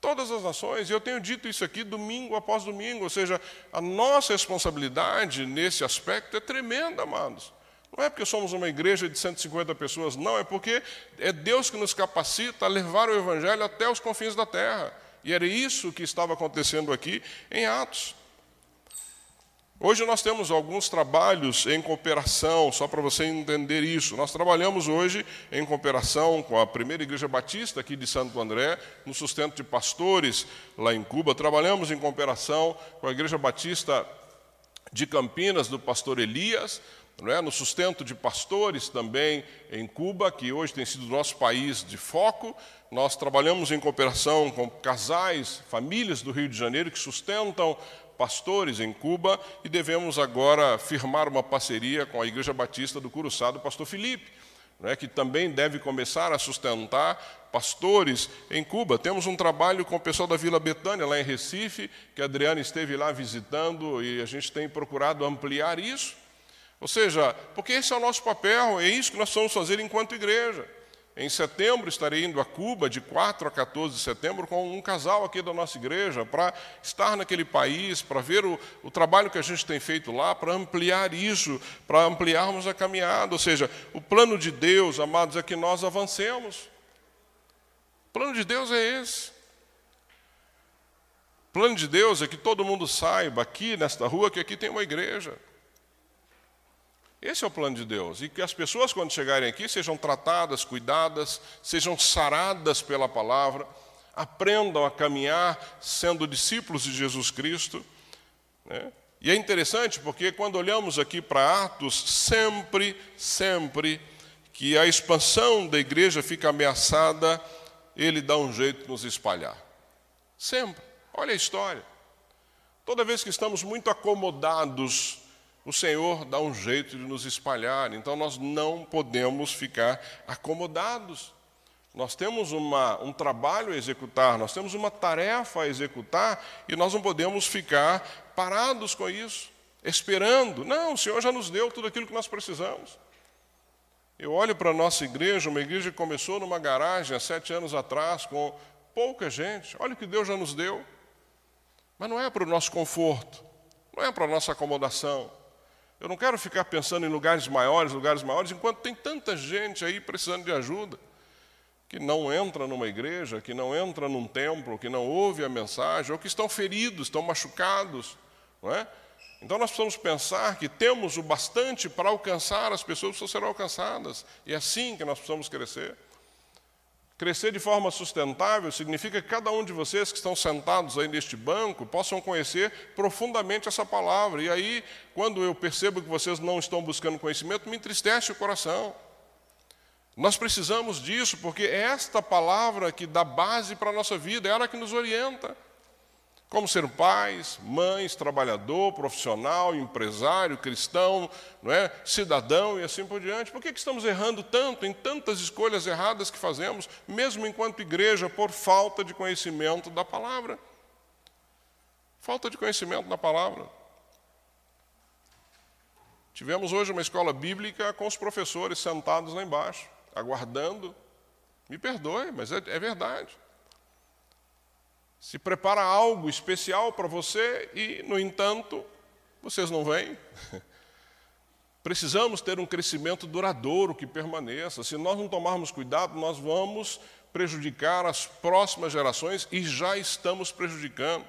B: Todas as nações, e eu tenho dito isso aqui domingo após domingo, ou seja, a nossa responsabilidade nesse aspecto é tremenda, amados. Não é porque somos uma igreja de 150 pessoas, não, é porque é Deus que nos capacita a levar o Evangelho até os confins da terra. E era isso que estava acontecendo aqui em Atos. Hoje nós temos alguns trabalhos em cooperação, só para você entender isso. Nós trabalhamos hoje em cooperação com a primeira igreja batista aqui de Santo André, no sustento de pastores lá em Cuba. Trabalhamos em cooperação com a igreja batista de Campinas, do pastor Elias, é? no sustento de pastores também em Cuba, que hoje tem sido nosso país de foco. Nós trabalhamos em cooperação com casais, famílias do Rio de Janeiro que sustentam pastores em Cuba e devemos agora firmar uma parceria com a Igreja Batista do Curuçá do pastor Felipe, né, que também deve começar a sustentar pastores em Cuba. Temos um trabalho com o pessoal da Vila Betânia, lá em Recife, que a Adriana esteve lá visitando e a gente tem procurado ampliar isso. Ou seja, porque esse é o nosso papel, é isso que nós vamos fazer enquanto igreja. Em setembro estarei indo a Cuba, de 4 a 14 de setembro, com um casal aqui da nossa igreja, para estar naquele país, para ver o, o, trabalho que a gente tem feito lá, para ampliar isso, para ampliarmos a caminhada. Ou seja, o plano de Deus, amados, é que nós avancemos. O plano de Deus é esse. O plano de Deus é que todo mundo saiba aqui nesta rua que aqui tem uma igreja. Esse é o plano de Deus. E que as pessoas, quando chegarem aqui, sejam tratadas, cuidadas, sejam saradas pela palavra, aprendam a caminhar sendo discípulos de Jesus Cristo. Né? E é interessante porque quando olhamos aqui para Atos, sempre, sempre que a expansão da igreja fica ameaçada, ele dá um jeito de nos espalhar. Sempre. Olha a história. Toda vez que estamos muito acomodados o Senhor dá um jeito de nos espalhar, então nós não podemos ficar acomodados. Nós temos uma, um trabalho a executar, nós temos uma tarefa a executar e nós não podemos ficar parados com isso, esperando. Não, o Senhor já nos deu tudo aquilo que nós precisamos. Eu olho para a nossa igreja, uma igreja que começou numa garagem há sete anos atrás, com pouca gente. Olha o que Deus já nos deu. Mas não é para o nosso conforto, não é para a nossa acomodação. Eu não quero ficar pensando em lugares maiores, lugares maiores, enquanto tem tanta gente aí precisando de ajuda, que não entra numa igreja, que não entra num templo, que não ouve a mensagem, ou que estão feridos, estão machucados, não é? Então nós precisamos pensar que temos o bastante para alcançar as pessoas que serão alcançadas. E é assim que nós precisamos crescer. Crescer de forma sustentável significa que cada um de vocês que estão sentados aí neste banco possam conhecer profundamente essa palavra. E aí, quando eu percebo que vocês não estão buscando conhecimento, me entristece o coração. Nós precisamos disso, porque é esta palavra que dá base para a nossa vida, é ela que nos orienta. Como ser pais, mães, trabalhador, profissional, empresário, cristão, não é? cidadão e assim por diante. Por que, que estamos errando tanto em tantas escolhas erradas que fazemos, mesmo enquanto igreja, por falta de conhecimento da palavra? Falta de conhecimento da palavra. Tivemos hoje uma escola bíblica com os professores sentados lá embaixo, aguardando. Me perdoe, mas é, é verdade se prepara algo especial para você e, no entanto, vocês não vêm. Precisamos ter um crescimento duradouro que permaneça. Se nós não tomarmos cuidado, nós vamos prejudicar as próximas gerações e já estamos prejudicando.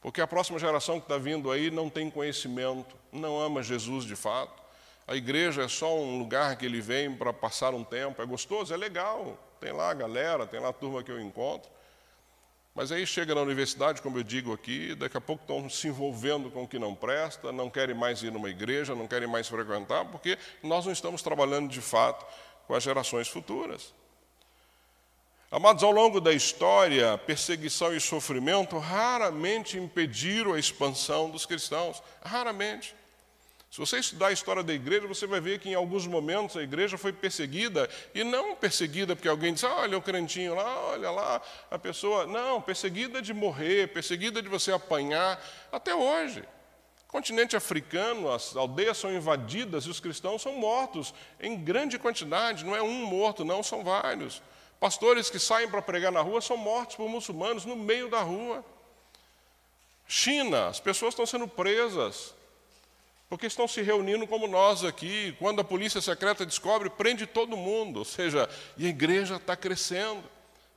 B: Porque a próxima geração que está vindo aí não tem conhecimento, não ama Jesus de fato. A igreja é só um lugar que ele vem para passar um tempo, é gostoso, é legal. Tem lá a galera, tem lá a turma que eu encontro. Mas aí chega na universidade, como eu digo aqui, daqui a pouco estão se envolvendo com o que não presta, não querem mais ir numa igreja, não querem mais frequentar, porque nós não estamos trabalhando de fato com as gerações futuras. Amados, ao longo da história, perseguição e sofrimento raramente impediram a expansão dos cristãos, raramente. Se você estudar a história da igreja, você vai ver que em alguns momentos a igreja foi perseguida, e não perseguida porque alguém disse, olha o crentinho lá, olha lá, a pessoa. Não, perseguida de morrer, perseguida de você apanhar, até hoje. Continente africano, as aldeias são invadidas e os cristãos são mortos em grande quantidade, não é um morto, não, são vários. Pastores que saem para pregar na rua são mortos por muçulmanos no meio da rua. China, as pessoas estão sendo presas porque estão se reunindo como nós aqui. Quando a polícia secreta descobre, prende todo mundo. Ou seja, e a igreja está crescendo.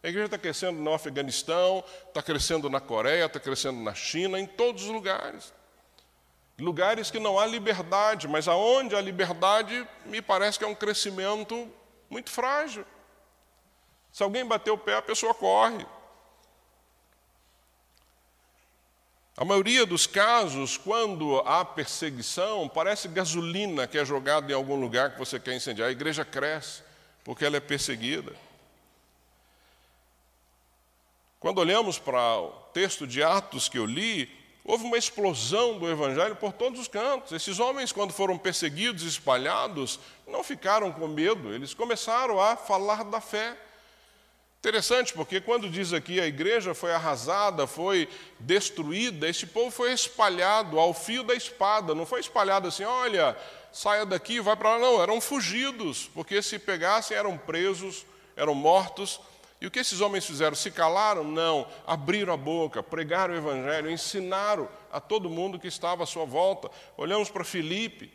B: A igreja está crescendo no Afeganistão, está crescendo na Coreia, está crescendo na China, em todos os lugares. Lugares que não há liberdade, mas aonde há liberdade, me parece que é um crescimento muito frágil. Se alguém bater o pé, a pessoa corre. A maioria dos casos, quando há perseguição, parece gasolina que é jogada em algum lugar que você quer incendiar. A igreja cresce porque ela é perseguida. Quando olhamos para o texto de Atos que eu li, houve uma explosão do evangelho por todos os cantos. Esses homens, quando foram perseguidos e espalhados, não ficaram com medo, eles começaram a falar da fé. Interessante, porque quando diz aqui a igreja foi arrasada, foi destruída, esse povo foi espalhado ao fio da espada, não foi espalhado assim, olha, saia daqui, vai para lá, não, eram fugidos, porque se pegassem eram presos, eram mortos. E o que esses homens fizeram? Se calaram? Não, abriram a boca, pregaram o evangelho, ensinaram a todo mundo que estava à sua volta. Olhamos para Filipe,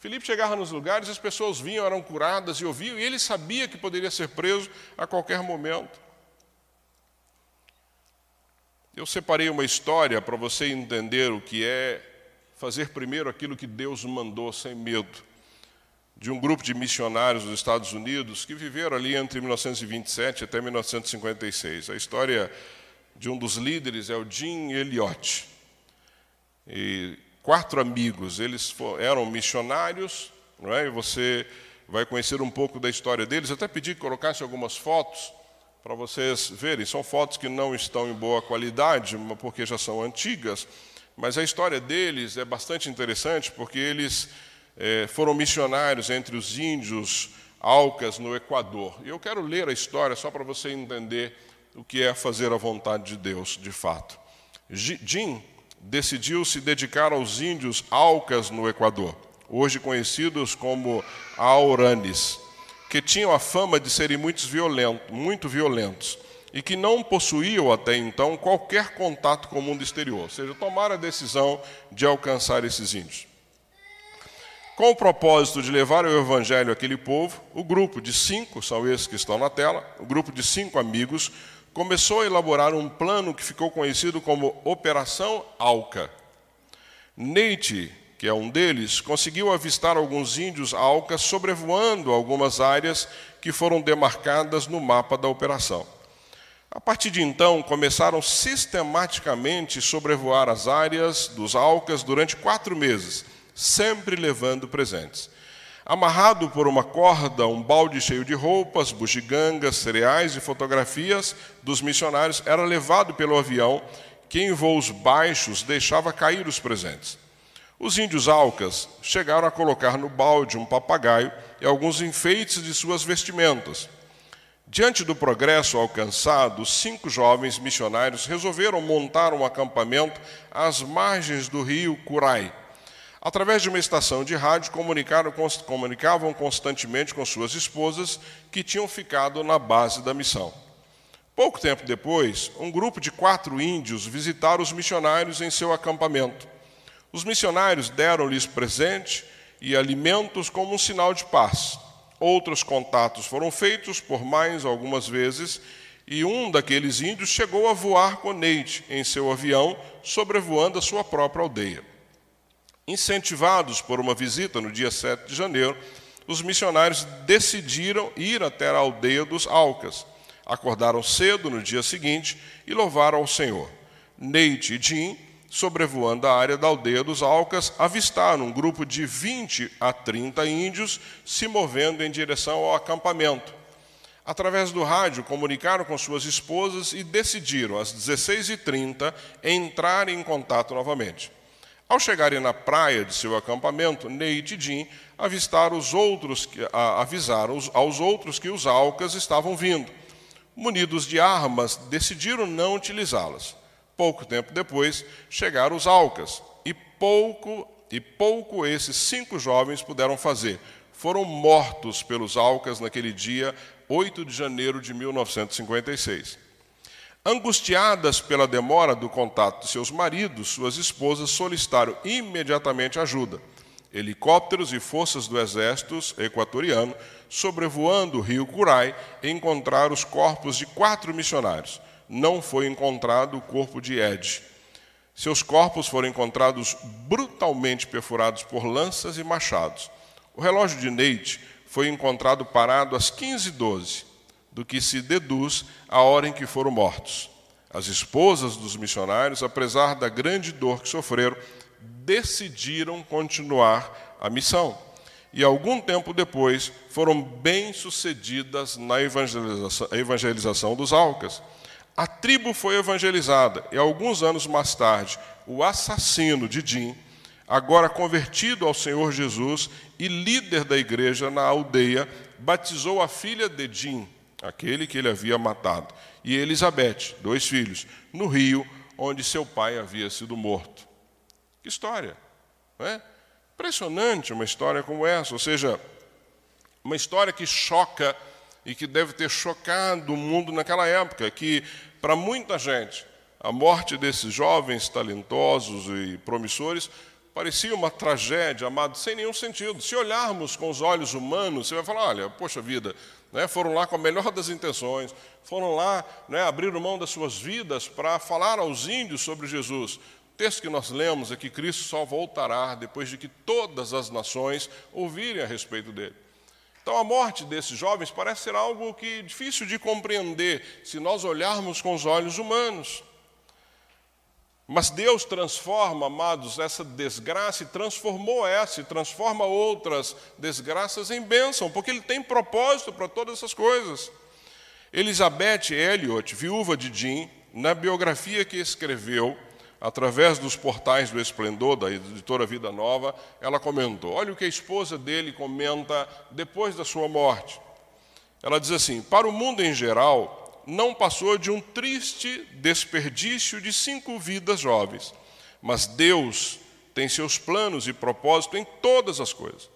B: Filipe chegava nos lugares, as pessoas vinham, eram curadas e ouviam, e ele sabia que poderia ser preso a qualquer momento. Eu separei uma história para você entender o que é fazer primeiro aquilo que Deus mandou sem medo. De um grupo de missionários dos Estados Unidos que viveram ali entre 1927 até 1956. A história de um dos líderes é o Jim Elliot. E quatro amigos, eles eram missionários, não é? e você vai conhecer um pouco da história deles. até pedi que colocasse algumas fotos para vocês verem. São fotos que não estão em boa qualidade, porque já são antigas, mas a história deles é bastante interessante, porque eles é, foram missionários entre os índios Alcas, no Equador. E eu quero ler a história só para você entender o que é fazer a vontade de Deus, de fato. Jim decidiu se dedicar aos índios Alcas, no Equador, hoje conhecidos como Auranes, que tinham a fama de serem muito violentos, muito violentos e que não possuíam até então qualquer contato com o mundo exterior, ou seja, tomaram a decisão de alcançar esses índios. Com o propósito de levar o evangelho àquele povo, o grupo de cinco, são esses que estão na tela, o grupo de cinco amigos, começou a elaborar um plano que ficou conhecido como Operação Alca. Neite, que é um deles, conseguiu avistar alguns índios alcas sobrevoando algumas áreas que foram demarcadas no mapa da operação. A partir de então, começaram sistematicamente sobrevoar as áreas dos Alcas durante quatro meses, sempre levando presentes. Amarrado por uma corda, um balde cheio de roupas, bugigangas, cereais e fotografias dos missionários era levado pelo avião, que em voos baixos deixava cair os presentes. Os índios Alcas chegaram a colocar no balde um papagaio e alguns enfeites de suas vestimentas. Diante do progresso alcançado, cinco jovens missionários resolveram montar um acampamento às margens do rio Curai. Através de uma estação de rádio, comunicavam constantemente com suas esposas que tinham ficado na base da missão. Pouco tempo depois, um grupo de quatro índios visitaram os missionários em seu acampamento. Os missionários deram-lhes presente e alimentos como um sinal de paz. Outros contatos foram feitos por mais algumas vezes e um daqueles índios chegou a voar com Neide em seu avião, sobrevoando a sua própria aldeia. Incentivados por uma visita no dia 7 de janeiro, os missionários decidiram ir até a aldeia dos Alcas. Acordaram cedo no dia seguinte e louvaram ao Senhor. Neide e Jim sobrevoando a área da aldeia dos Alcas, avistaram um grupo de 20 a 30 índios se movendo em direção ao acampamento. Através do rádio, comunicaram com suas esposas e decidiram, às 16h30, entrar em contato novamente. Ao chegarem na praia de seu acampamento, Neite e Jim avistaram os outros, avisaram aos outros que os Alcas estavam vindo. Munidos de armas, decidiram não utilizá-las. Pouco tempo depois, chegaram os Alcas, e pouco e pouco esses cinco jovens puderam fazer. Foram mortos pelos Alcas naquele dia, 8 de janeiro de 1956. Angustiadas pela demora do contato de seus maridos, suas esposas solicitaram imediatamente ajuda. Helicópteros e forças do exército equatoriano, sobrevoando o rio Curai, encontraram os corpos de quatro missionários não foi encontrado o corpo de Ed. Seus corpos foram encontrados brutalmente perfurados por lanças e machados. O relógio de Neite foi encontrado parado às 15h12, do que se deduz a hora em que foram mortos. As esposas dos missionários, apesar da grande dor que sofreram, decidiram continuar a missão. E algum tempo depois foram bem-sucedidas na evangelização, evangelização dos Alcas. A tribo foi evangelizada e, alguns anos mais tarde, o assassino de Jim, agora convertido ao Senhor Jesus e líder da igreja na aldeia, batizou a filha de Jim, aquele que ele havia matado, e Elizabeth, dois filhos, no rio onde seu pai havia sido morto. Que história! Não é? Impressionante uma história como essa, ou seja, uma história que choca e que deve ter chocado o mundo naquela época, que para muita gente, a morte desses jovens talentosos e promissores parecia uma tragédia, amado, sem nenhum sentido. Se olharmos com os olhos humanos, você vai falar: olha, poxa vida, né, foram lá com a melhor das intenções, foram lá, né, abriram mão das suas vidas para falar aos índios sobre Jesus. O texto que nós lemos é que Cristo só voltará depois de que todas as nações ouvirem a respeito dele. Então, a morte desses jovens parece ser algo que difícil de compreender se nós olharmos com os olhos humanos. Mas Deus transforma, amados, essa desgraça e transformou essa e transforma outras desgraças em bênção, porque Ele tem propósito para todas essas coisas. Elizabeth Elliot, viúva de Jim, na biografia que escreveu, através dos portais do Esplendor, da editora Vida Nova, ela comentou: olha o que a esposa dele comenta depois da sua morte. Ela diz assim: para o mundo em geral, não passou de um triste desperdício de cinco vidas jovens, mas Deus tem seus planos e propósito em todas as coisas.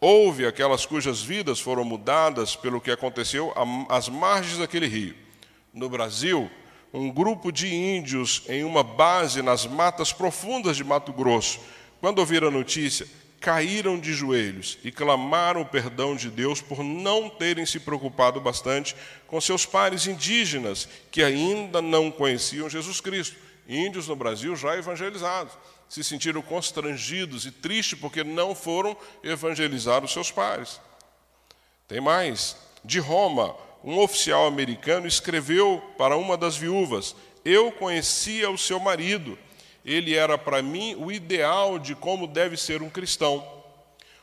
B: Houve aquelas cujas vidas foram mudadas pelo que aconteceu às margens daquele rio. No Brasil, um grupo de índios em uma base nas matas profundas de Mato Grosso, quando ouviram a notícia, caíram de joelhos e clamaram o perdão de Deus por não terem se preocupado bastante com seus pares indígenas que ainda não conheciam Jesus Cristo. Índios no Brasil já evangelizados se sentiram constrangidos e tristes porque não foram evangelizar os seus pares. Tem mais. De Roma, um oficial americano escreveu para uma das viúvas: Eu conhecia o seu marido. Ele era para mim o ideal de como deve ser um cristão.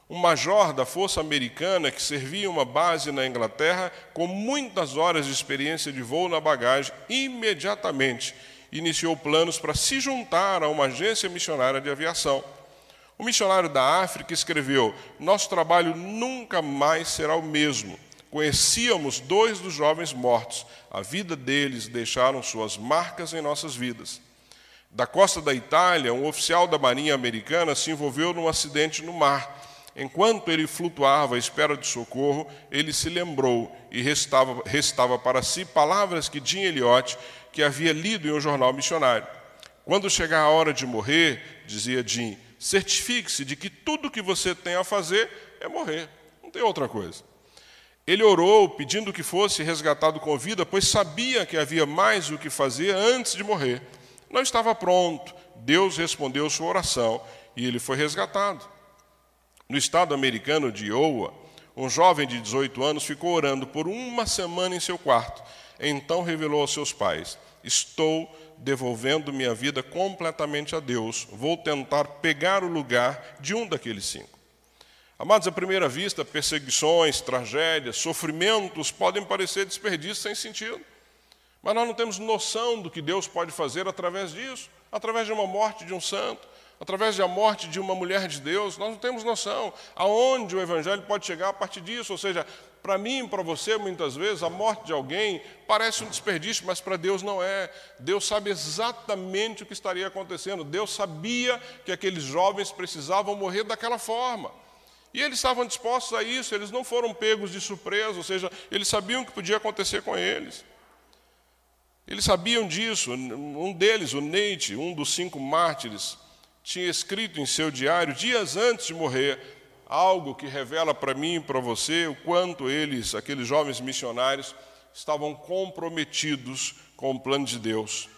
B: Um major da Força Americana que servia uma base na Inglaterra, com muitas horas de experiência de voo na bagagem, imediatamente iniciou planos para se juntar a uma agência missionária de aviação. O missionário da África escreveu: Nosso trabalho nunca mais será o mesmo. Conhecíamos dois dos jovens mortos. A vida deles deixaram suas marcas em nossas vidas. Da costa da Itália, um oficial da Marinha Americana se envolveu num acidente no mar. Enquanto ele flutuava à espera de socorro, ele se lembrou e restava, para si palavras que Jim Elliot que havia lido em um jornal missionário. Quando chegar a hora de morrer, dizia Jim, certifique-se de que tudo que você tem a fazer é morrer, não tem outra coisa. Ele orou pedindo que fosse resgatado com vida, pois sabia que havia mais o que fazer antes de morrer. Não estava pronto. Deus respondeu sua oração e ele foi resgatado. No estado americano de Iowa, um jovem de 18 anos ficou orando por uma semana em seu quarto. Então revelou aos seus pais: Estou devolvendo minha vida completamente a Deus. Vou tentar pegar o lugar de um daqueles cinco. Amados, à primeira vista, perseguições, tragédias, sofrimentos podem parecer desperdício sem sentido. Mas nós não temos noção do que Deus pode fazer através disso através de uma morte de um santo, através da morte de uma mulher de Deus. Nós não temos noção aonde o Evangelho pode chegar a partir disso. Ou seja, para mim e para você, muitas vezes, a morte de alguém parece um desperdício, mas para Deus não é. Deus sabe exatamente o que estaria acontecendo. Deus sabia que aqueles jovens precisavam morrer daquela forma. E eles estavam dispostos a isso, eles não foram pegos de surpresa, ou seja, eles sabiam o que podia acontecer com eles. Eles sabiam disso. Um deles, o Neite, um dos cinco mártires, tinha escrito em seu diário, dias antes de morrer, algo que revela para mim e para você o quanto eles, aqueles jovens missionários, estavam comprometidos com o plano de Deus.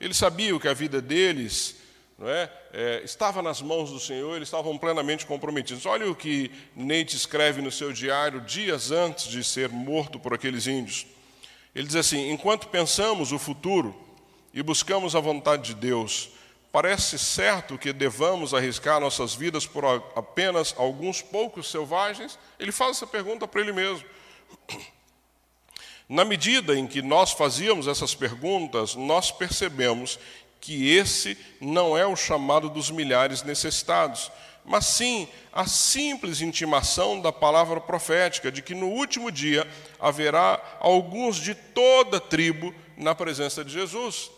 B: Eles sabiam que a vida deles é, é, estava nas mãos do Senhor, eles estavam plenamente comprometidos. Olha o que Neite escreve no seu diário dias antes de ser morto por aqueles índios. Ele diz assim: enquanto pensamos o futuro e buscamos a vontade de Deus, Parece certo que devamos arriscar nossas vidas por apenas alguns poucos selvagens? Ele faz essa pergunta para ele mesmo. Na medida em que nós fazíamos essas perguntas, nós percebemos que esse não é o chamado dos milhares necessitados, mas sim a simples intimação da palavra profética de que no último dia haverá alguns de toda tribo na presença de Jesus.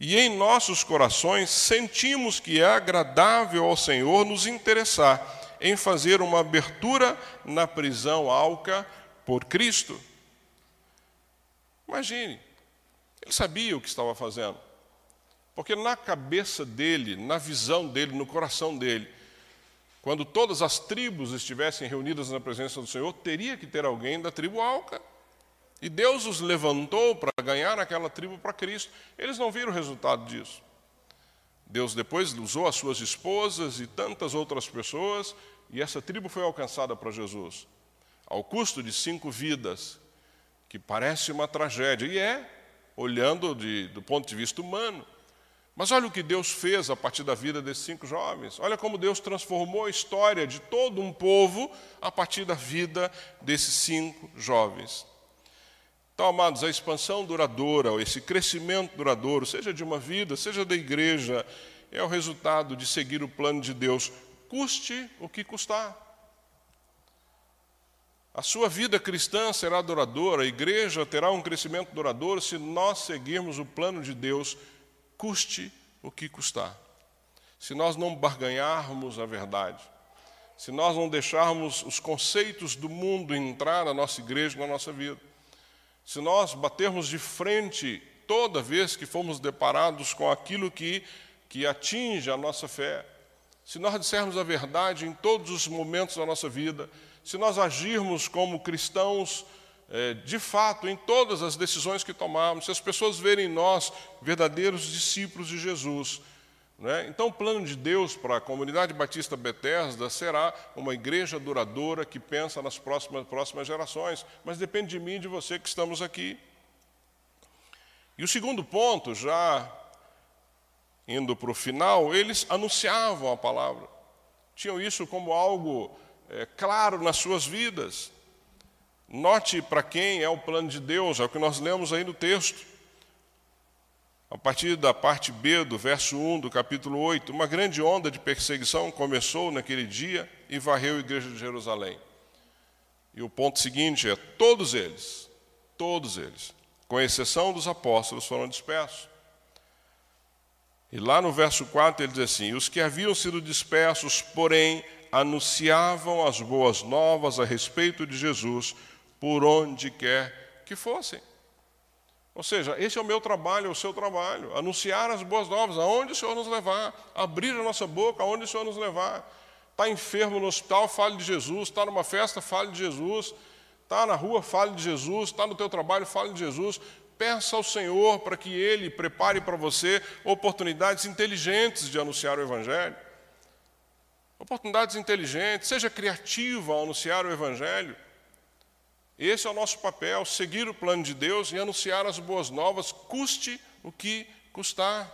B: E em nossos corações sentimos que é agradável ao Senhor nos interessar em fazer uma abertura na prisão alca por Cristo. Imagine, ele sabia o que estava fazendo. Porque na cabeça dele, na visão dele, no coração dele, quando todas as tribos estivessem reunidas na presença do Senhor, teria que ter alguém da tribo Alca. E Deus os levantou para ganhar aquela tribo para Cristo. Eles não viram o resultado disso. Deus depois usou as suas esposas e tantas outras pessoas, e essa tribo foi alcançada para Jesus, ao custo de cinco vidas, que parece uma tragédia, e é, olhando de, do ponto de vista humano. Mas olha o que Deus fez a partir da vida desses cinco jovens. Olha como Deus transformou a história de todo um povo a partir da vida desses cinco jovens. Então, amados, a expansão duradoura, esse crescimento duradouro, seja de uma vida, seja da igreja, é o resultado de seguir o plano de Deus, custe o que custar. A sua vida cristã será duradoura, a igreja terá um crescimento duradouro se nós seguirmos o plano de Deus, custe o que custar. Se nós não barganharmos a verdade, se nós não deixarmos os conceitos do mundo entrar na nossa igreja, na nossa vida, se nós batermos de frente toda vez que formos deparados com aquilo que, que atinge a nossa fé, se nós dissermos a verdade em todos os momentos da nossa vida, se nós agirmos como cristãos é, de fato em todas as decisões que tomarmos, se as pessoas verem em nós verdadeiros discípulos de Jesus. Né? Então, o plano de Deus para a comunidade batista Bethesda será uma igreja duradoura que pensa nas próximas, próximas gerações, mas depende de mim e de você que estamos aqui. E o segundo ponto, já indo para o final, eles anunciavam a palavra, tinham isso como algo é, claro nas suas vidas. Note para quem é o plano de Deus, é o que nós lemos aí no texto. A partir da parte B do verso 1 do capítulo 8, uma grande onda de perseguição começou naquele dia e varreu a igreja de Jerusalém. E o ponto seguinte é: todos eles, todos eles, com exceção dos apóstolos, foram dispersos. E lá no verso 4 ele diz assim: Os que haviam sido dispersos, porém, anunciavam as boas novas a respeito de Jesus por onde quer que fossem. Ou seja, esse é o meu trabalho, é o seu trabalho, anunciar as boas novas, aonde o Senhor nos levar, abrir a nossa boca, aonde o Senhor nos levar. Está enfermo no hospital, fale de Jesus, está numa festa, fale de Jesus, está na rua, fale de Jesus, está no teu trabalho, fale de Jesus. Peça ao Senhor para que Ele prepare para você oportunidades inteligentes de anunciar o Evangelho. Oportunidades inteligentes, seja criativo ao anunciar o Evangelho. Esse é o nosso papel, seguir o plano de Deus e anunciar as boas novas, custe o que custar.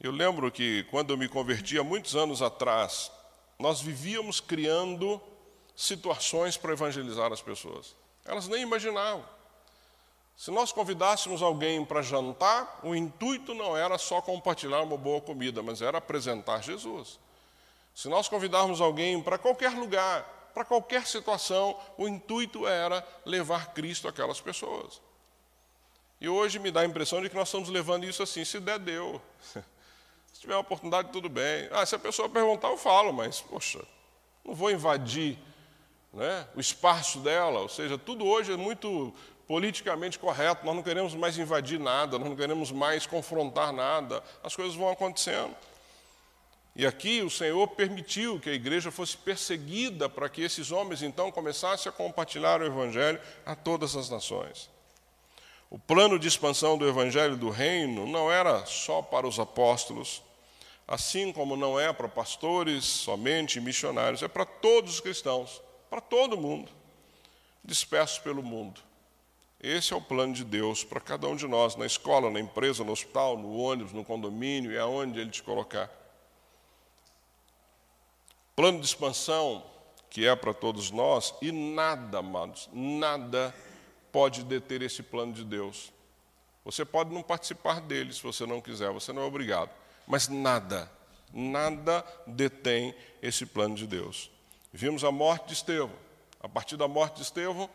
B: Eu lembro que quando eu me converti há muitos anos atrás, nós vivíamos criando situações para evangelizar as pessoas. Elas nem imaginavam. Se nós convidássemos alguém para jantar, o intuito não era só compartilhar uma boa comida, mas era apresentar Jesus. Se nós convidarmos alguém para qualquer lugar, para qualquer situação, o intuito era levar Cristo àquelas pessoas. E hoje me dá a impressão de que nós estamos levando isso assim, se der, deu. Se tiver uma oportunidade, tudo bem. Ah, se a pessoa perguntar, eu falo, mas, poxa, não vou invadir né, o espaço dela. Ou seja, tudo hoje é muito politicamente correto, nós não queremos mais invadir nada, nós não queremos mais confrontar nada, as coisas vão acontecendo. E aqui o Senhor permitiu que a igreja fosse perseguida para que esses homens então começassem a compartilhar o Evangelho a todas as nações. O plano de expansão do Evangelho do Reino não era só para os apóstolos, assim como não é para pastores somente missionários, é para todos os cristãos, para todo mundo, dispersos pelo mundo. Esse é o plano de Deus para cada um de nós, na escola, na empresa, no hospital, no ônibus, no condomínio e aonde Ele te colocar. Plano de expansão que é para todos nós, e nada, amados, nada pode deter esse plano de Deus. Você pode não participar dele se você não quiser, você não é obrigado. Mas nada, nada detém esse plano de Deus. Vimos a morte de Estevão. A partir da morte de Estevão,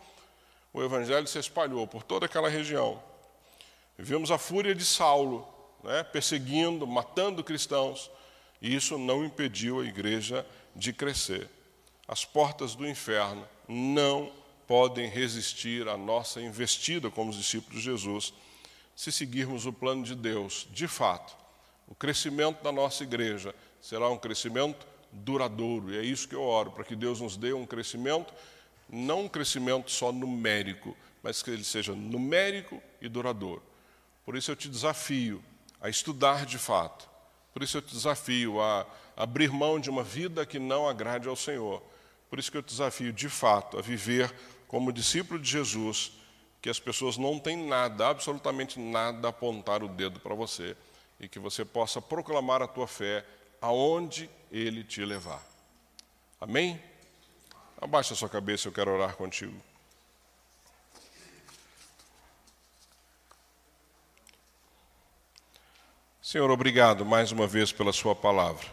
B: o evangelho se espalhou por toda aquela região. Vimos a fúria de Saulo, né, perseguindo, matando cristãos. E isso não impediu a igreja de crescer. As portas do inferno não podem resistir à nossa investida como os discípulos de Jesus, se seguirmos o plano de Deus. De fato, o crescimento da nossa igreja será um crescimento duradouro, e é isso que eu oro, para que Deus nos dê um crescimento, não um crescimento só numérico, mas que ele seja numérico e duradouro. Por isso eu te desafio a estudar de fato, por isso eu te desafio a abrir mão de uma vida que não agrade ao Senhor. Por isso que eu te desafio, de fato, a viver como discípulo de Jesus, que as pessoas não têm nada, absolutamente nada a apontar o dedo para você e que você possa proclamar a tua fé aonde ele te levar. Amém? Abaixa a sua cabeça, eu quero orar contigo. Senhor, obrigado mais uma vez pela Sua palavra.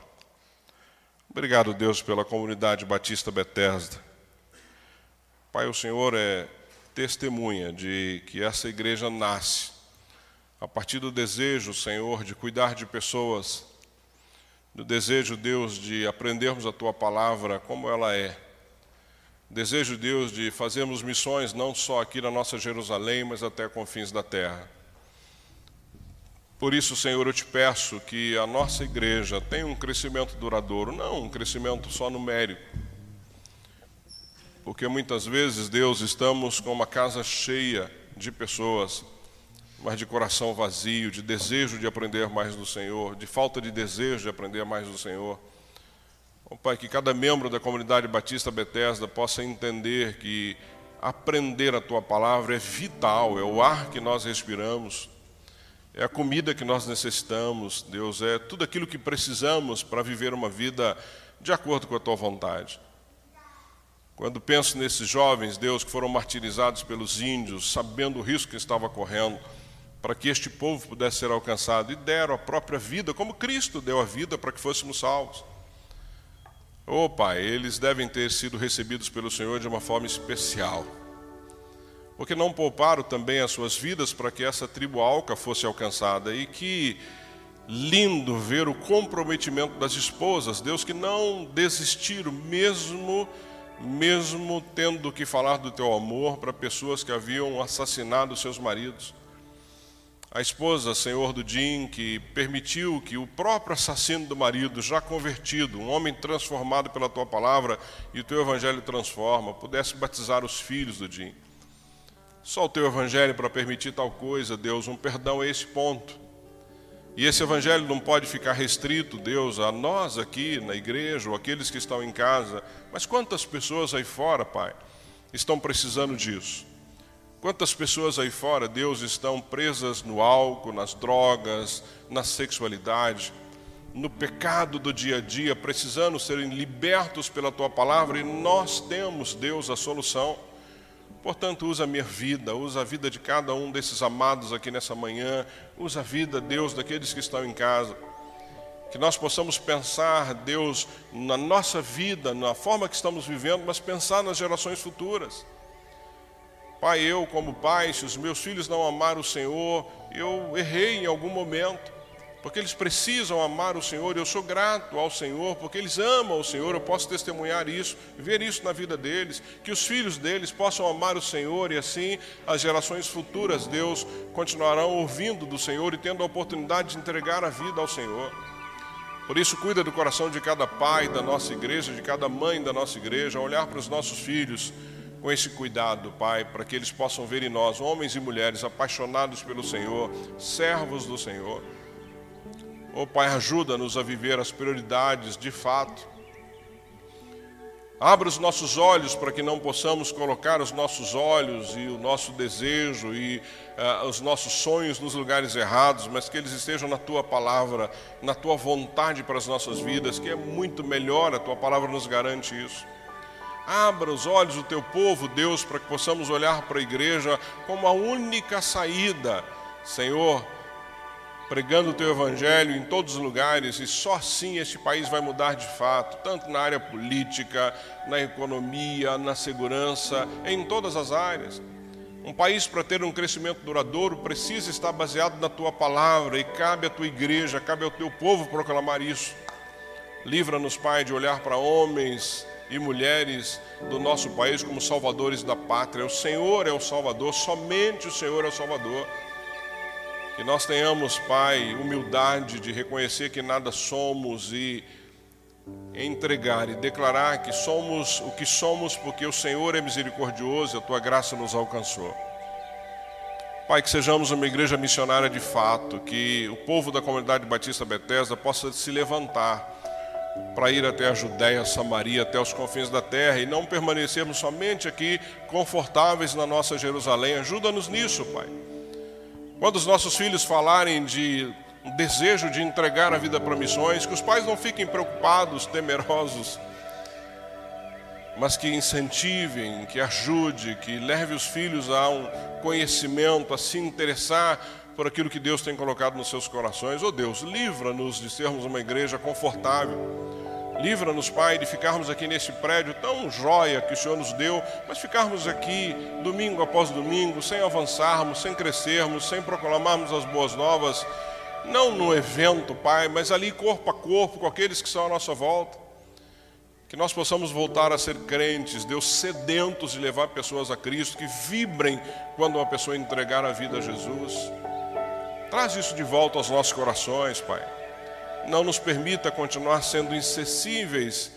B: Obrigado, Deus, pela comunidade Batista Bethesda. Pai, o Senhor é testemunha de que essa igreja nasce a partir do desejo, Senhor, de cuidar de pessoas, do desejo, Deus, de aprendermos a Tua palavra como ela é. Desejo, Deus, de fazermos missões não só aqui na nossa Jerusalém, mas até confins da terra. Por isso, Senhor, eu te peço que a nossa igreja tenha um crescimento duradouro, não um crescimento só numérico. Porque muitas vezes, Deus, estamos com uma casa cheia de pessoas, mas de coração vazio, de desejo de aprender mais do Senhor, de falta de desejo de aprender mais do Senhor. Oh, Pai, que cada membro da comunidade Batista Bethesda possa entender que aprender a Tua palavra é vital, é o ar que nós respiramos é a comida que nós necessitamos, Deus, é tudo aquilo que precisamos para viver uma vida de acordo com a tua vontade. Quando penso nesses jovens, Deus, que foram martirizados pelos índios, sabendo o risco que estava correndo, para que este povo pudesse ser alcançado, e deram a própria vida, como Cristo deu a vida para que fôssemos salvos. Oh, Pai, eles devem ter sido recebidos pelo Senhor de uma forma especial porque não pouparam também as suas vidas para que essa tribo alca fosse alcançada. E que lindo ver o comprometimento das esposas, Deus, que não desistiram, mesmo, mesmo tendo que falar do teu amor para pessoas que haviam assassinado seus maridos. A esposa, Senhor do Jim, que permitiu que o próprio assassino do marido, já convertido, um homem transformado pela tua palavra e o teu evangelho transforma, pudesse batizar os filhos do Jim. Só o teu evangelho para permitir tal coisa, Deus, um perdão a esse ponto. E esse evangelho não pode ficar restrito, Deus, a nós aqui na igreja ou aqueles que estão em casa, mas quantas pessoas aí fora, Pai, estão precisando disso? Quantas pessoas aí fora, Deus, estão presas no álcool, nas drogas, na sexualidade, no pecado do dia a dia, precisando serem libertos pela tua palavra e nós temos, Deus, a solução. Portanto, usa a minha vida, usa a vida de cada um desses amados aqui nessa manhã, usa a vida, Deus, daqueles que estão em casa. Que nós possamos pensar, Deus, na nossa vida, na forma que estamos vivendo, mas pensar nas gerações futuras. Pai, eu, como pai, se os meus filhos não amaram o Senhor, eu errei em algum momento porque eles precisam amar o Senhor. Eu sou grato ao Senhor, porque eles amam o Senhor. Eu posso testemunhar isso, ver isso na vida deles, que os filhos deles possam amar o Senhor e assim as gerações futuras, Deus, continuarão ouvindo do Senhor e tendo a oportunidade de entregar a vida ao Senhor. Por isso, cuida do coração de cada pai da nossa igreja, de cada mãe da nossa igreja, olhar para os nossos filhos com esse cuidado, Pai, para que eles possam ver em nós homens e mulheres apaixonados pelo Senhor, servos do Senhor Oh Pai, ajuda-nos a viver as prioridades de fato. Abra os nossos olhos para que não possamos colocar os nossos olhos e o nosso desejo e uh, os nossos sonhos nos lugares errados, mas que eles estejam na tua palavra, na tua vontade para as nossas vidas, que é muito melhor, a tua palavra nos garante isso. Abra os olhos do teu povo, Deus, para que possamos olhar para a igreja como a única saída, Senhor pregando o teu evangelho em todos os lugares e só assim este país vai mudar de fato, tanto na área política, na economia, na segurança, em todas as áreas. Um país para ter um crescimento duradouro precisa estar baseado na tua palavra e cabe à tua igreja, cabe ao teu povo proclamar isso. Livra-nos, Pai, de olhar para homens e mulheres do nosso país como salvadores da pátria. O Senhor é o Salvador, somente o Senhor é o Salvador. Que nós tenhamos, Pai, humildade de reconhecer que nada somos e entregar e declarar que somos o que somos porque o Senhor é misericordioso e a tua graça nos alcançou. Pai, que sejamos uma igreja missionária de fato, que o povo da comunidade Batista Bethesda possa se levantar para ir até a Judéia, Samaria, até os confins da terra e não permanecermos somente aqui confortáveis na nossa Jerusalém. Ajuda-nos nisso, Pai. Quando os nossos filhos falarem de desejo de entregar a vida para missões, que os pais não fiquem preocupados, temerosos, mas que incentivem, que ajude, que leve os filhos a um conhecimento, a se interessar por aquilo que Deus tem colocado nos seus corações. Oh Deus, livra-nos de sermos uma igreja confortável. Livra-nos, Pai, de ficarmos aqui nesse prédio tão jóia que o Senhor nos deu, mas ficarmos aqui domingo após domingo, sem avançarmos, sem crescermos, sem proclamarmos as boas novas, não no evento, Pai, mas ali corpo a corpo com aqueles que são à nossa volta. Que nós possamos voltar a ser crentes, Deus, sedentos de levar pessoas a Cristo, que vibrem quando uma pessoa entregar a vida a Jesus. Traz isso de volta aos nossos corações, Pai. Não nos permita continuar sendo insensíveis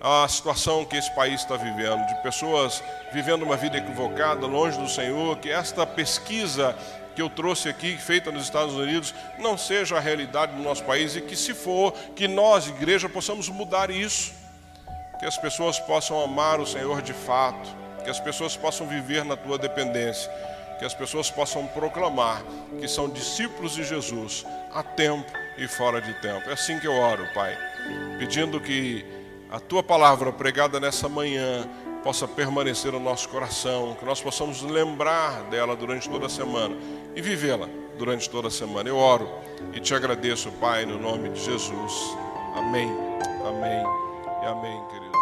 B: à situação que esse país está vivendo, de pessoas vivendo uma vida equivocada, longe do Senhor, que esta pesquisa que eu trouxe aqui, feita nos Estados Unidos, não seja a realidade do nosso país e que, se for, que nós, igreja, possamos mudar isso. Que as pessoas possam amar o Senhor de fato, que as pessoas possam viver na tua dependência, que as pessoas possam proclamar que são discípulos de Jesus a tempo e fora de tempo. É assim que eu oro, Pai, pedindo que a tua palavra pregada nessa manhã possa permanecer no nosso coração, que nós possamos lembrar dela durante toda a semana e vivê-la durante toda a semana. Eu oro e te agradeço, Pai, no nome de Jesus. Amém, amém e amém, querido.